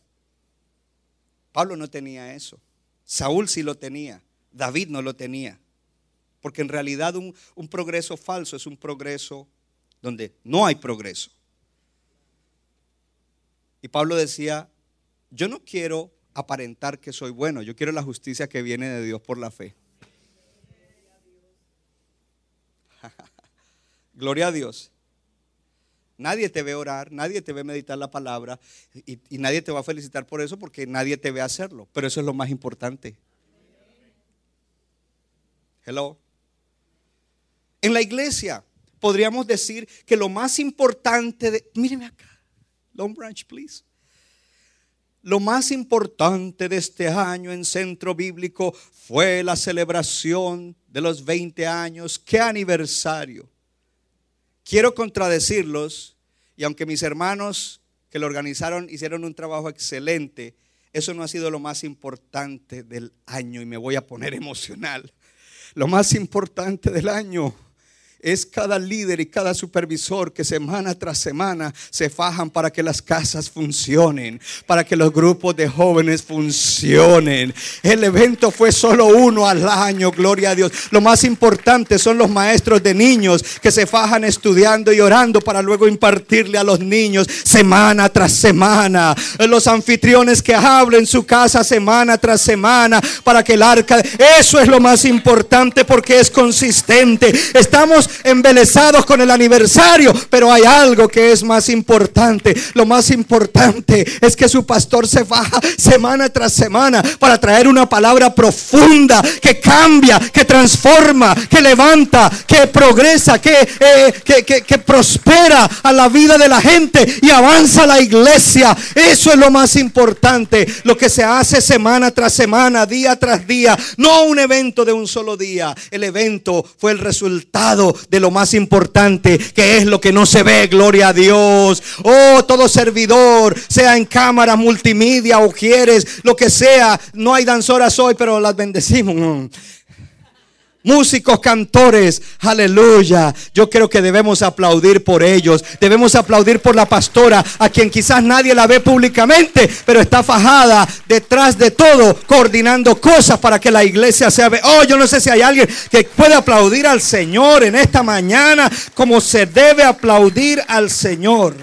Pablo no tenía eso. Saúl sí lo tenía. David no lo tenía. Porque en realidad un, un progreso falso es un progreso donde no hay progreso. Y Pablo decía, yo no quiero aparentar que soy bueno, yo quiero la justicia que viene de Dios por la fe. [LAUGHS] Gloria a Dios. Nadie te ve orar, nadie te ve meditar la palabra y, nadie te va a felicitar por eso porque nadie te ve hacerlo. Pero eso es lo más importante. Hello. En la iglesia podríamos decir que lo más importante de, míreme acá, Long Branch, please. Lo más importante de este año en Centro Bíblico fue la celebración de los 20 años. ¡Qué aniversario! Quiero contradecirlos y aunque mis hermanos que lo organizaron hicieron un trabajo excelente, eso no ha sido lo más importante del año y me voy a poner [LAUGHS] emocional. Lo más importante del año es cada líder y cada supervisor que semana tras semana se fajan para que las casas funcionen, para que los grupos de jóvenes funcionen. El evento fue solo uno al año, gloria a Dios. Lo más importante son los maestros de niños que se fajan estudiando y orando para luego impartirle a los niños semana tras semana. Los anfitriones que hablen su casa semana tras semana para que el arca... Eso es lo más importante porque es consistente. Estamos embelesados con el aniversario, pero hay algo que es más importante. Lo más importante es que su pastor se baja semana tras semana para traer una palabra profunda que cambia, que transforma, que levanta, que progresa, eh, que, que, que prospera a la vida de la gente y avanza la iglesia. Eso es lo más importante, lo que se hace semana tras semana, día tras día, no un evento de un solo día. El evento fue el resultado de lo más importante, que es lo que no se ve, gloria a Dios. Oh, todo servidor, sea en cámara, multimedia o quieres, lo que sea, no hay danzoras hoy, pero las bendecimos músicos, cantores, aleluya. Yo creo que debemos aplaudir por ellos. Debemos aplaudir por la pastora, a quien quizás nadie la ve públicamente, pero está fajada detrás de todo, coordinando cosas para que la iglesia sea. Oh, yo no sé si hay alguien que puede aplaudir al Señor en esta mañana como se debe aplaudir al Señor.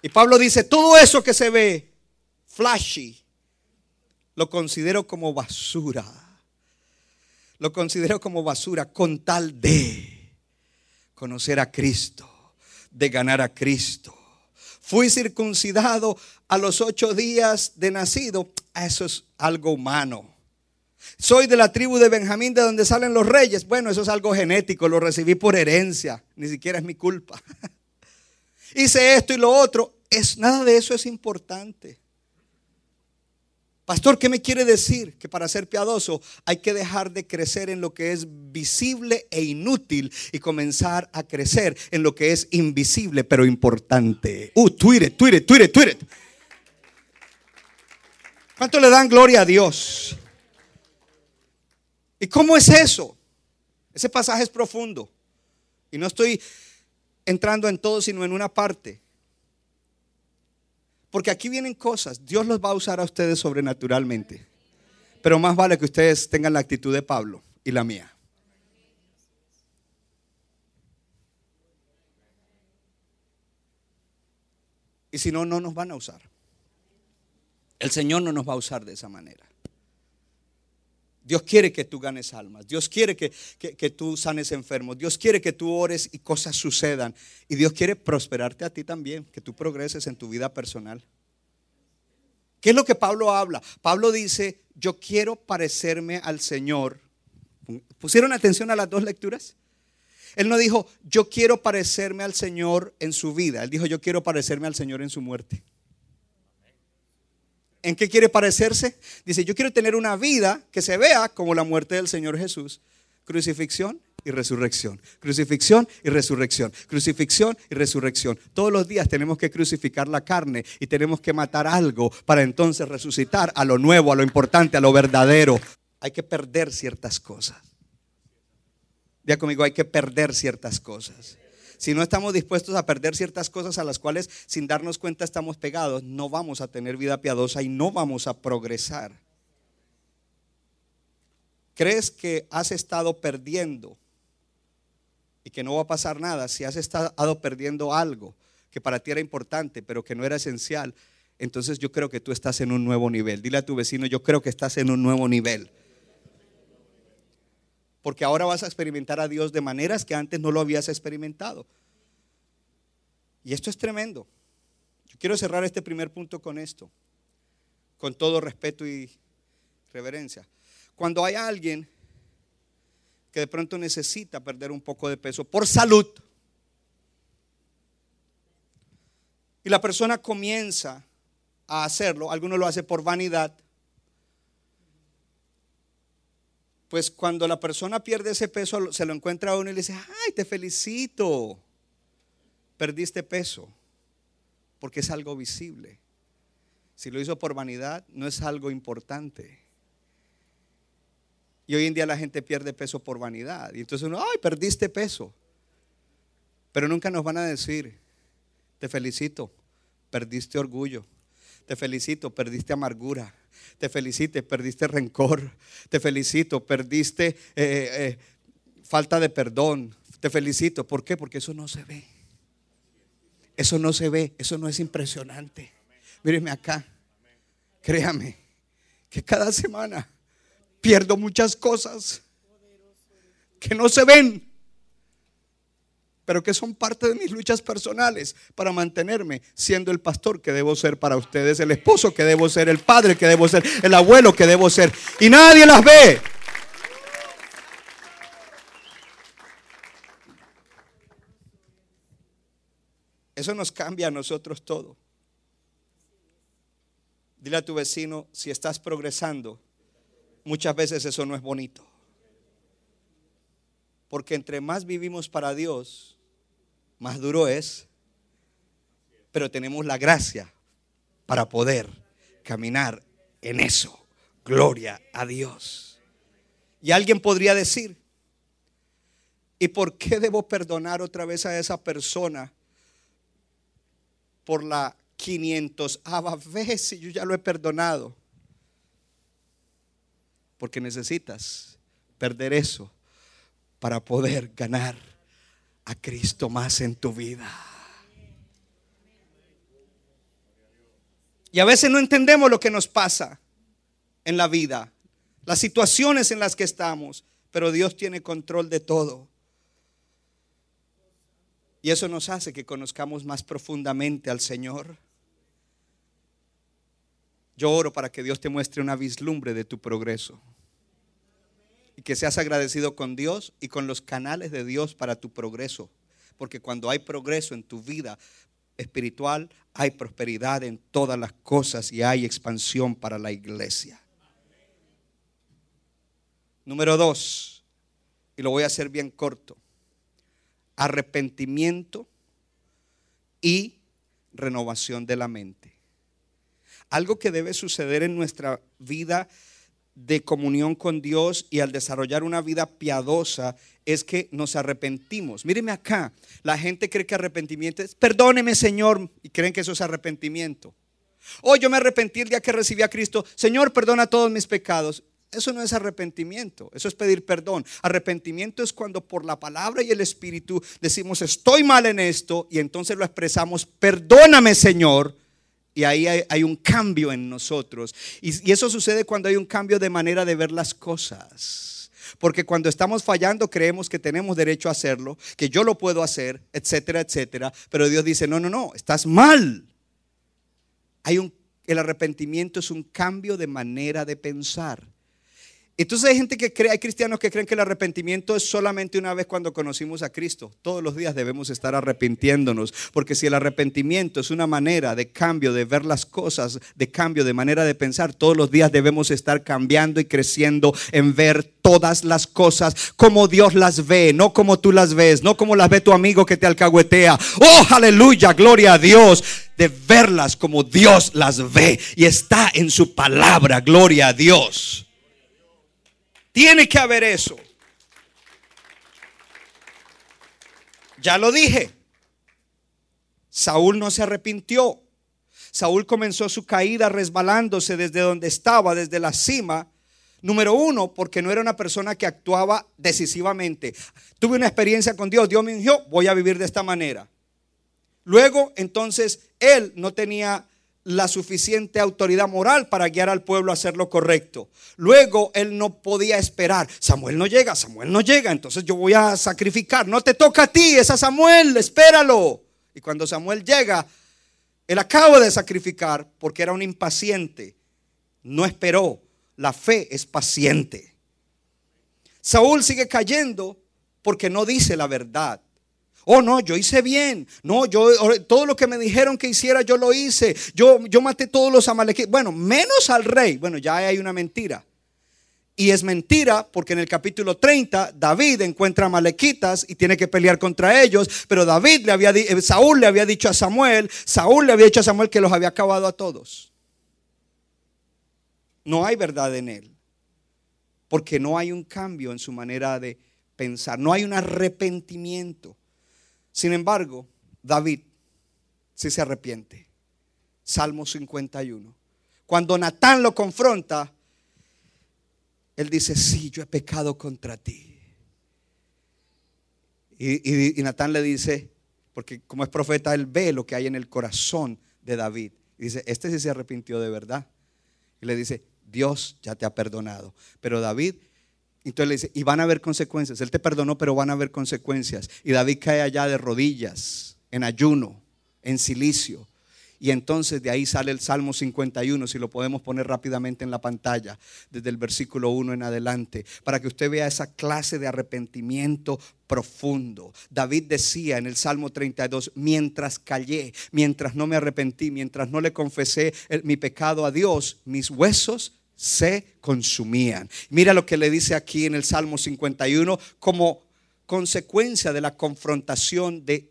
Y Pablo dice, todo eso que se ve flashy, lo considero como basura lo considero como basura con tal de conocer a Cristo, de ganar a Cristo. Fui circuncidado a los ocho días de nacido. Eso es algo humano. Soy de la tribu de Benjamín, de donde salen los reyes. Bueno, eso es algo genético, lo recibí por herencia, ni siquiera es mi culpa. [LAUGHS] Hice esto y lo otro. Es, nada de eso es importante. Pastor, ¿qué me quiere decir? Que para ser piadoso hay que dejar de crecer en lo que es visible e inútil y comenzar a crecer en lo que es invisible pero importante. Uh, Twitter, Twitter, Twitter, Twitter. ¿Cuánto le dan gloria a Dios? ¿Y cómo es eso? Ese pasaje es profundo. Y no estoy entrando en todo, sino en una parte. Porque aquí vienen cosas. Dios los va a usar a ustedes sobrenaturalmente. Pero más vale que ustedes tengan la actitud de Pablo y la mía. Y si no, no nos van a usar. El Señor no nos va a usar de esa manera. Dios quiere que tú ganes almas. Dios quiere que, que, tú sanes enfermos. Dios quiere que tú ores y cosas sucedan. Y Dios quiere prosperarte a ti también, que tú progreses en tu vida personal. ¿Qué es lo que Pablo habla? Pablo dice, yo quiero parecerme al Señor. ¿Pusieron atención a las dos lecturas? Él no dijo, yo quiero parecerme al Señor en su vida. Él dijo, yo quiero parecerme al Señor en su muerte. ¿En qué quiere parecerse? Dice, yo quiero tener una vida que se vea como la muerte del Señor Jesús. Crucifixión, y resurrección. Crucifixión y resurrección. Crucifixión y resurrección. Todos los días tenemos que crucificar la carne y tenemos que matar algo para entonces resucitar a lo nuevo, a lo importante, a lo verdadero. Hay que perder ciertas cosas. Diga conmigo, hay que perder ciertas cosas. Si no estamos dispuestos a perder ciertas cosas a las cuales sin darnos cuenta estamos pegados, no vamos a tener vida piadosa y no vamos a progresar. ¿Crees que has estado perdiendo y que no va a pasar nada si has estado perdiendo algo que para ti era importante pero que no era esencial? Entonces yo creo que tú estás en un nuevo nivel. Dile a tu vecino, yo creo que estás en un nuevo nivel. Porque ahora vas a experimentar a Dios de maneras que antes no lo habías experimentado. Y esto es tremendo. Yo quiero cerrar este primer punto con esto, con todo respeto y reverencia. Cuando hay alguien que de pronto necesita perder un poco de peso por salud, y la persona comienza a hacerlo, alguno lo hace por vanidad, pues cuando la persona pierde ese peso, se lo encuentra a uno y le dice, ay, te felicito, perdiste peso, porque es algo visible. Si lo hizo por vanidad, no es algo importante. Y hoy en día la gente pierde peso por vanidad. Y entonces uno, ay, perdiste peso. Pero nunca nos van a decir, te felicito, perdiste orgullo. Te felicito, perdiste amargura. Te felicito, perdiste rencor. Te felicito, perdiste eh, eh, falta de perdón. Te felicito. ¿Por qué? Porque eso no se ve. Eso no se ve. Eso no es impresionante. Míreme acá. Créame que cada semana pierdo muchas cosas que no se ven, pero que son parte de mis luchas personales para mantenerme siendo el pastor que debo ser para ustedes, el esposo que debo ser, el padre que debo ser, el abuelo que debo ser. Y nadie las ve. Eso nos cambia a nosotros todo. Dile a tu vecino, si estás progresando, muchas veces eso no es bonito. Porque entre más vivimos para Dios, más duro es. Pero tenemos la gracia para poder caminar en eso. Gloria a Dios. Y alguien podría decir, ¿y por qué debo perdonar otra vez a esa persona por la 500 vez si yo ya lo he perdonado? Porque necesitas perder eso para poder ganar a Cristo más en tu vida. Y a veces no entendemos lo que nos pasa en la vida, las situaciones en las que estamos, pero Dios tiene control de todo. Y eso nos hace que conozcamos más profundamente al Señor. Yo oro para que Dios te muestre una vislumbre de tu progreso. Y que seas agradecido con Dios y con los canales de Dios para tu progreso. Porque cuando hay progreso en tu vida espiritual, hay prosperidad en todas las cosas y hay expansión para la iglesia. Número dos, y lo voy a hacer bien corto, arrepentimiento y renovación de la mente. Algo que debe suceder en nuestra vida de comunión con Dios y al desarrollar una vida piadosa es que nos arrepentimos. Míreme acá, la gente cree que arrepentimiento es, perdóneme Señor, y creen que eso es arrepentimiento. Oh, yo me arrepentí el día que recibí a Cristo, Señor, perdona todos mis pecados. Eso no es arrepentimiento, eso es pedir perdón. Arrepentimiento es cuando por la palabra y el Espíritu decimos, estoy mal en esto, y entonces lo expresamos, perdóname Señor, y ahí hay, un cambio en nosotros. Y, y eso sucede cuando hay un cambio de manera de ver las cosas. Porque cuando estamos fallando creemos que tenemos derecho a hacerlo, que yo lo puedo hacer, etcétera, etcétera. Pero Dios dice, no, no, no, estás mal. Hay un, el arrepentimiento es un cambio de manera de pensar. Entonces hay gente que cree, hay cristianos que creen que el arrepentimiento es solamente una vez cuando conocimos a Cristo. Todos los días debemos estar arrepintiéndonos, porque si el arrepentimiento es una manera de cambio, de ver las cosas, de cambio, de manera de pensar, todos los días debemos estar cambiando y creciendo en ver todas las cosas como Dios las ve, no como tú las ves, no como las ve tu amigo que te alcahuetea. Oh, aleluya, gloria a Dios de verlas como Dios las ve y está en su palabra, gloria a Dios. Tiene que haber eso. Ya lo dije. Saúl no se arrepintió. Saúl comenzó su caída resbalándose desde donde estaba, desde la cima. Número uno, porque no era una persona que actuaba decisivamente. Tuve una experiencia con Dios, Dios me dijo, voy a vivir de esta manera. Luego, entonces, él no tenía la suficiente autoridad moral para guiar al pueblo a hacer lo correcto. Luego él no podía esperar. Samuel no llega, Samuel no llega, entonces yo voy a sacrificar. No te toca a ti, es a Samuel, espéralo. Y cuando Samuel llega, él acaba de sacrificar porque era un impaciente. No esperó. La fe es paciente. Saúl sigue cayendo porque no dice la verdad. Oh, no, yo hice bien. No, yo todo lo que me dijeron que hiciera, yo lo hice. Yo, yo maté todos los amalequitas. Bueno, menos al rey. Bueno, ya hay una mentira. Y es mentira porque en el capítulo 30 David encuentra amalequitas y tiene que pelear contra ellos. Pero David le había, eh, Saúl le había dicho a Samuel, Saúl le había dicho a Samuel que los había acabado a todos. No hay verdad en él. Porque no hay un cambio en su manera de pensar. No hay un arrepentimiento. Sin embargo, David sí se arrepiente. Salmo 51. Cuando Natán lo confronta, él dice, sí, yo he pecado contra ti. Y, Natán le dice, porque como es profeta, él ve lo que hay en el corazón de David. Dice, este sí se arrepintió de verdad. Y le dice, Dios ya te ha perdonado. Pero David entonces le dice, y van a haber consecuencias. Él te perdonó, pero van a haber consecuencias. Y David cae allá de rodillas, en ayuno, en silicio. Y entonces de ahí sale el Salmo 51, si lo podemos poner rápidamente en la pantalla, desde el versículo 1 en adelante, para que usted vea esa clase de arrepentimiento profundo. David decía en el Salmo 32, mientras callé, mientras no me arrepentí, mientras no le confesé mi pecado a Dios, mis huesos se consumían. Mira lo que le dice aquí en el Salmo 51 como consecuencia de la confrontación de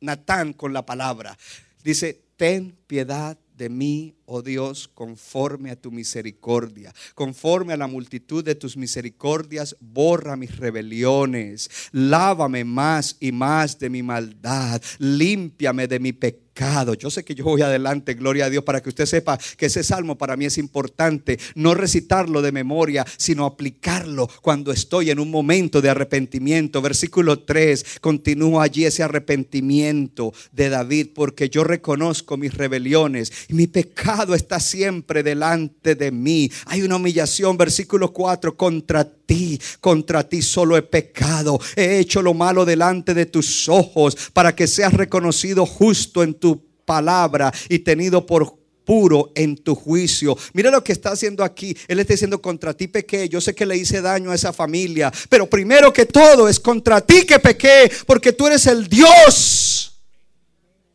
Natán con la palabra. Dice, ten piedad de mí, oh Dios, conforme a tu misericordia. Conforme a la multitud de tus misericordias, borra mis rebeliones. Lávame más y más de mi maldad. Límpiame de mi pecado yo sé que yo voy adelante, gloria a Dios, para que usted sepa que ese salmo para mí es importante. No recitarlo de memoria, sino aplicarlo cuando estoy en un momento de arrepentimiento. Versículo 3, continúa allí ese arrepentimiento de David, porque yo reconozco mis rebeliones y mi pecado está siempre delante de mí. Hay una humillación, versículo 4, contra ti, contra ti solo he pecado. He hecho lo malo delante de tus ojos para que seas reconocido justo en tu palabra y tenido por puro en tu juicio. Mira lo que está haciendo aquí. Él está diciendo contra ti pequé. Yo sé que le hice daño a esa familia, pero primero que todo es contra ti que pequé, porque tú eres el Dios.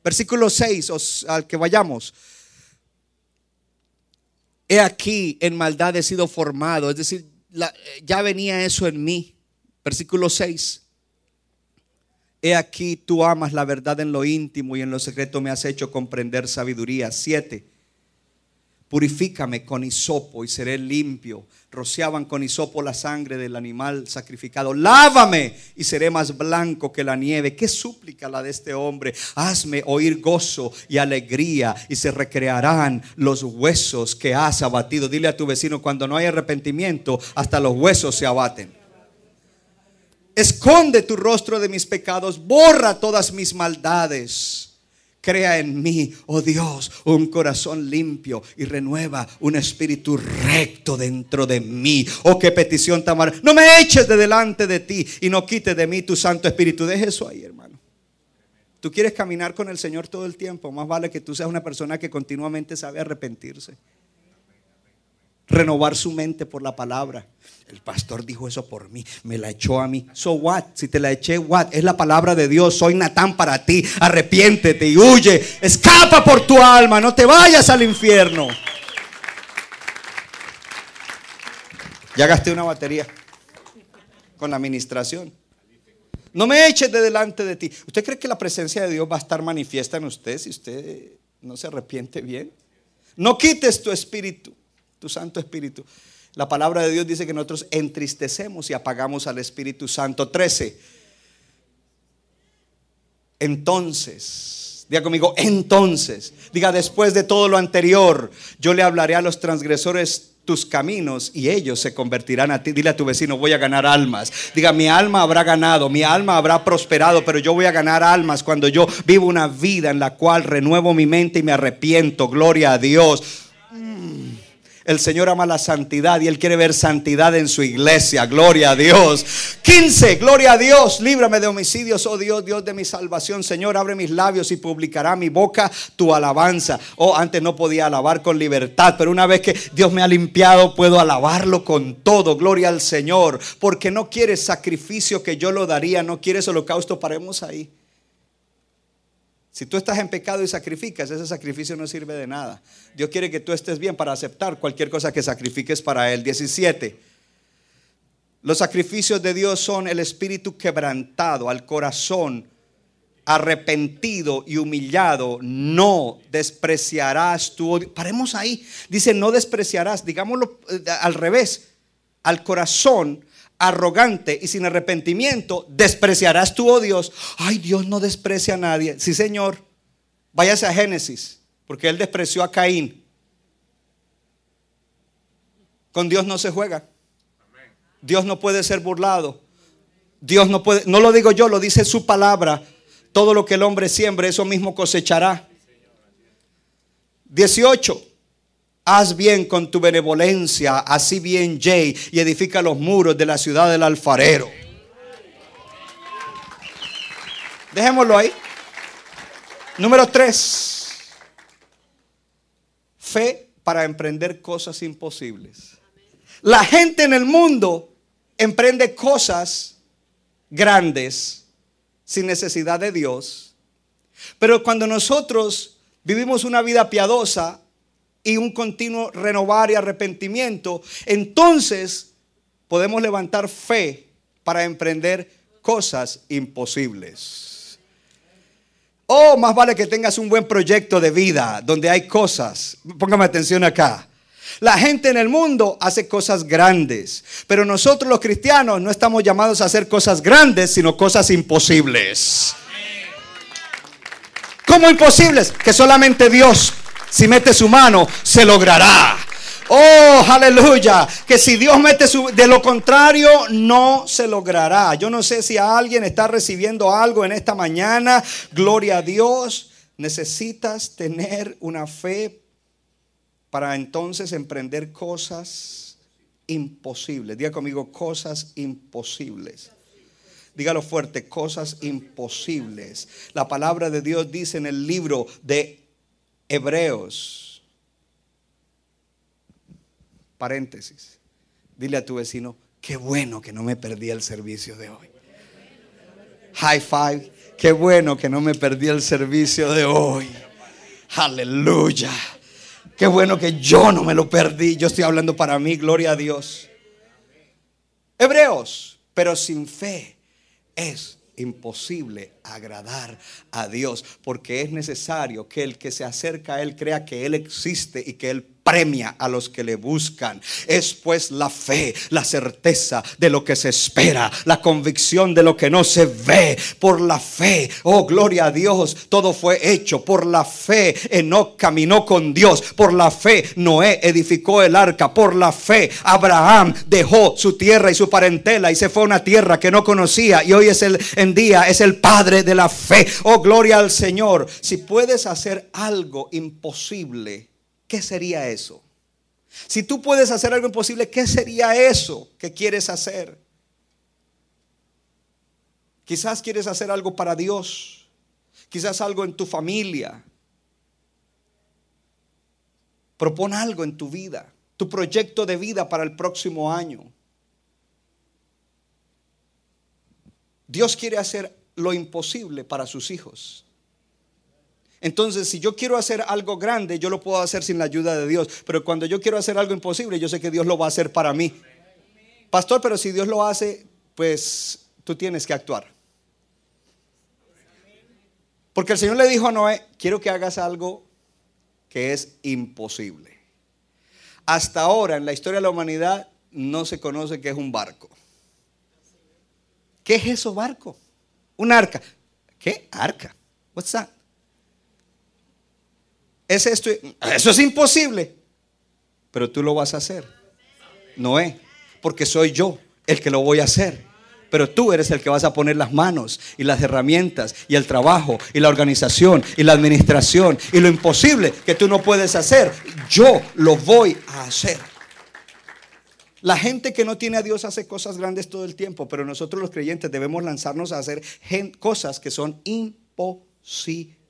Versículo 6, al que vayamos. He aquí en maldad he sido formado, es decir, ya venía eso en mí. Versículo 6. He aquí tú amas la verdad en lo íntimo y en lo secreto me has hecho comprender sabiduría. Siete. Purifícame con hisopo y seré limpio. Rociaban con hisopo la sangre del animal sacrificado. Lávame y seré más blanco que la nieve. Qué súplica la de este hombre. Hazme oír gozo y alegría y se recrearán los huesos que has abatido. Dile a tu vecino, cuando no hay arrepentimiento, hasta los huesos se abaten. Esconde tu rostro de mis pecados, borra todas mis maldades. Crea en mí, oh Dios, un corazón limpio y renueva un espíritu recto dentro de mí. Oh, qué petición tan No me eches de delante de ti y no quites de mí tu Santo Espíritu. Deje eso ahí, hermano. Tú quieres caminar con el Señor todo el tiempo. Más vale que tú seas una persona que continuamente sabe arrepentirse. Renovar su mente por la palabra. El pastor dijo eso por mí, me la echó a mí. So what? Si te la eché, what? Es la palabra de Dios. Soy Natán para ti. Arrepiéntete y huye. Escapa por tu alma. No te vayas al infierno. Ya gasté una batería con la administración. No me eches de delante de ti. ¿Usted cree que la presencia de Dios va a estar manifiesta en usted si usted no se arrepiente bien? No quites tu espíritu, tu Santo Espíritu. La palabra de Dios dice que nosotros entristecemos y apagamos al Espíritu Santo. 13. Entonces, diga conmigo, entonces, diga después de todo lo anterior, yo le hablaré a los transgresores tus caminos y ellos se convertirán a ti. Dile a tu vecino, voy a ganar almas. Diga, mi alma habrá ganado, mi alma habrá prosperado, pero yo voy a ganar almas cuando yo vivo una vida en la cual renuevo mi mente y me arrepiento. Gloria a Dios. Mm. El Señor ama la santidad y Él quiere ver santidad en su iglesia. Gloria a Dios. 15. Gloria a Dios. Líbrame de homicidios, oh Dios, Dios de mi salvación. Señor, abre mis labios y publicará mi boca tu alabanza. Oh, antes no podía alabar con libertad, pero una vez que Dios me ha limpiado, puedo alabarlo con todo. Gloria al Señor. Porque no quieres sacrificio que yo lo daría, no quieres holocausto. Paremos ahí. Si tú estás en pecado y sacrificas, ese sacrificio no sirve de nada. Dios quiere que tú estés bien para aceptar cualquier cosa que sacrifiques para Él. 17. Los sacrificios de Dios son el espíritu quebrantado, al corazón arrepentido y humillado. No despreciarás tu odio. Paremos ahí. Dice, no despreciarás. Digámoslo eh, al revés. Al corazón arrogante y sin arrepentimiento, despreciarás tú, oh Dios. Ay, Dios no desprecia a nadie. Sí, Señor. Váyase a Génesis, porque Él despreció a Caín. Con Dios no se juega. Dios no puede ser burlado. Dios no puede, no lo digo yo, lo dice su palabra. Todo lo que el hombre siembre, eso mismo cosechará. 18. Haz bien con tu benevolencia, así bien Jay, y edifica los muros de la ciudad del alfarero. Dejémoslo ahí. Número tres. Fe para emprender cosas imposibles. La gente en el mundo emprende cosas grandes sin necesidad de Dios. Pero cuando nosotros vivimos una vida piadosa, y un continuo renovar y arrepentimiento, entonces podemos levantar fe para emprender cosas imposibles. Oh, más vale que tengas un buen proyecto de vida donde hay cosas. Póngame atención acá. La gente en el mundo hace cosas grandes, pero nosotros los cristianos no estamos llamados a hacer cosas grandes, sino cosas imposibles. ¿Cómo imposibles? Que solamente Dios si mete su mano, se logrará. Oh, aleluya. Que si Dios mete su... De lo contrario, no se logrará. Yo no sé si alguien está recibiendo algo en esta mañana. Gloria a Dios. Necesitas tener una fe para entonces emprender cosas imposibles. Diga conmigo, cosas imposibles. Dígalo fuerte, cosas imposibles. La palabra de Dios dice en el libro de Hebreos. Paréntesis. Dile a tu vecino, qué bueno que no me perdí el servicio de hoy. High five. Qué bueno que no me perdí el servicio de hoy. Aleluya. Qué bueno que yo no me lo perdí. Yo estoy hablando para mí, gloria a Dios. Hebreos, pero sin fe es imposible agradar a Dios, porque es necesario que el que se acerca a Él crea que Él existe y que Él premia a los que le buscan. Es pues la fe, la certeza de lo que se espera, la convicción de lo que no se ve. Por la fe, oh gloria a Dios, todo fue hecho. Por la fe, Enoch caminó con Dios. Por la fe, Noé edificó el arca. Por la fe, Abraham dejó su tierra y su parentela y se fue a una tierra que no conocía. Y hoy es el en día, es el padre de la fe. Oh gloria al Señor. Si puedes hacer algo imposible ¿qué sería eso? Si tú puedes hacer algo imposible, ¿qué sería eso que quieres hacer? Quizás quieres hacer algo para Dios, quizás algo en tu familia. Propon algo en tu vida. tu proyecto de vida para el próximo año. Dios quiere hacer lo imposible para sus hijos. Entonces, si yo quiero hacer algo grande, yo lo puedo hacer sin la ayuda de Dios. Pero cuando yo quiero hacer algo imposible, yo sé que Dios lo va a hacer para mí. Pastor, pero si Dios lo hace, pues tú tienes que actuar. Porque el Señor le dijo a Noé, quiero que hagas algo que es imposible. Hasta ahora en la historia de la humanidad no se conoce qué es un barco. ¿Qué es eso barco? Un arca. ¿Qué? Arca. What's that? Es esto. Eso es imposible. Pero tú lo vas a hacer. Noé. Porque soy yo el que lo voy a hacer. Pero tú eres el que vas a poner las manos y las herramientas y el trabajo y la organización y la administración y lo imposible que tú no puedes hacer. Yo lo voy a hacer. La gente que no tiene a Dios hace cosas grandes todo el tiempo, pero nosotros los creyentes debemos lanzarnos a hacer cosas que son imposibles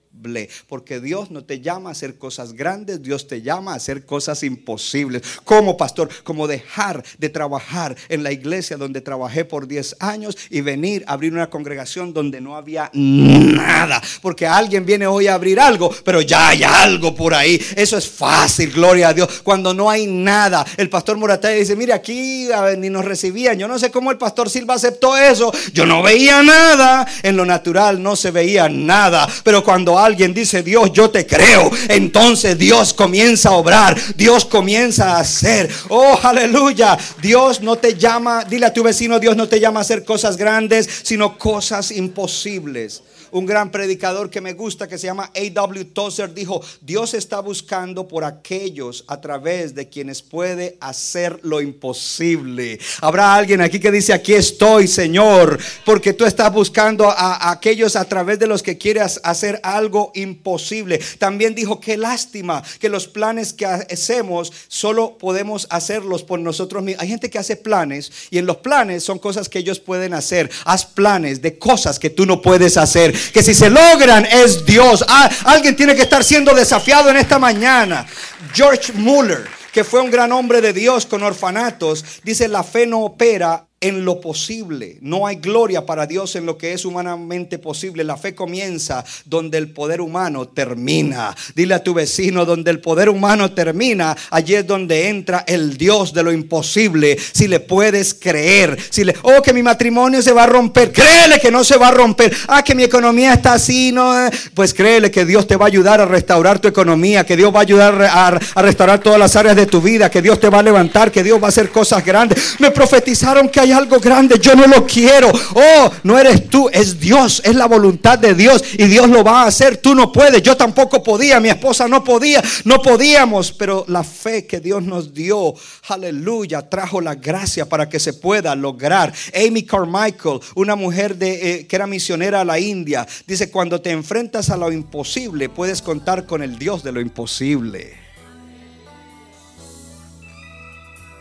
porque Dios no te llama a hacer cosas grandes, Dios te llama a hacer cosas imposibles. Como pastor, como dejar de trabajar en la iglesia donde trabajé por 10 años y venir a abrir una congregación donde no había nada. Porque alguien viene hoy a abrir algo, pero ya hay algo por ahí. Eso es fácil, gloria a Dios. Cuando no hay nada, el pastor Morataya dice, mire, aquí ni nos recibían. Yo no sé cómo el pastor Silva aceptó eso. Yo no veía nada. En lo natural no se veía nada. Pero cuando alguien dice, Dios, yo te creo, entonces Dios comienza a obrar, Dios comienza a hacer. Oh, aleluya. Dios no te llama, dile a tu vecino, Dios no te llama a hacer cosas grandes, sino cosas imposibles un gran predicador que me gusta que se llama A.W. Tozer dijo, Dios está buscando por aquellos a través de quienes puede hacer lo imposible. Habrá alguien aquí que dice, aquí estoy, Señor, porque tú estás buscando a, aquellos a través de los que quieres hacer algo imposible. También dijo, qué lástima que los planes que hacemos solo podemos hacerlos por nosotros mismos. Hay gente que hace planes y en los planes son cosas que ellos pueden hacer. Haz planes de cosas que tú no puedes hacer que si se logran es Dios. Ah, alguien tiene que estar siendo desafiado en esta mañana. George Muller, que fue un gran hombre de Dios con orfanatos, dice la fe no opera en lo posible. No hay gloria para Dios en lo que es humanamente posible. La fe comienza donde el poder humano termina. Dile a tu vecino, donde el poder humano termina, allí es donde entra el Dios de lo imposible. Si le puedes creer, si le, oh, que mi matrimonio se va a romper, créele que no se va a romper. Ah, que mi economía está así, no, pues créele que Dios te va a ayudar a restaurar tu economía, que Dios va a ayudar a, a restaurar todas las áreas de tu vida, que Dios te va a levantar, que Dios va a hacer cosas grandes. Me profetizaron que hay algo grande, yo no lo quiero. Oh, no eres tú, es Dios, es la voluntad de Dios y Dios lo va a hacer. Tú no puedes, yo tampoco podía, mi esposa no podía, no podíamos, pero la fe que Dios nos dio, aleluya, trajo la gracia para que se pueda lograr. Amy Carmichael, una mujer de, eh, que era misionera a la India, dice, cuando te enfrentas a lo imposible, puedes contar con el Dios de lo imposible.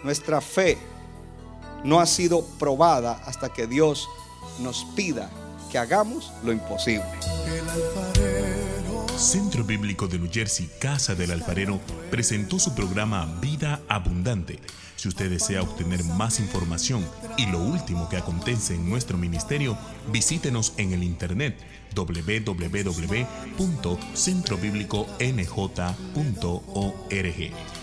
Nuestra fe no ha sido probada hasta que Dios nos pida que hagamos lo imposible. Centro Bíblico de New Jersey, Casa del Alfarero, presentó su programa Vida Abundante. Si usted desea obtener más información y lo último que acontece en nuestro ministerio, visítenos en el internet www.centrobibliconj.org.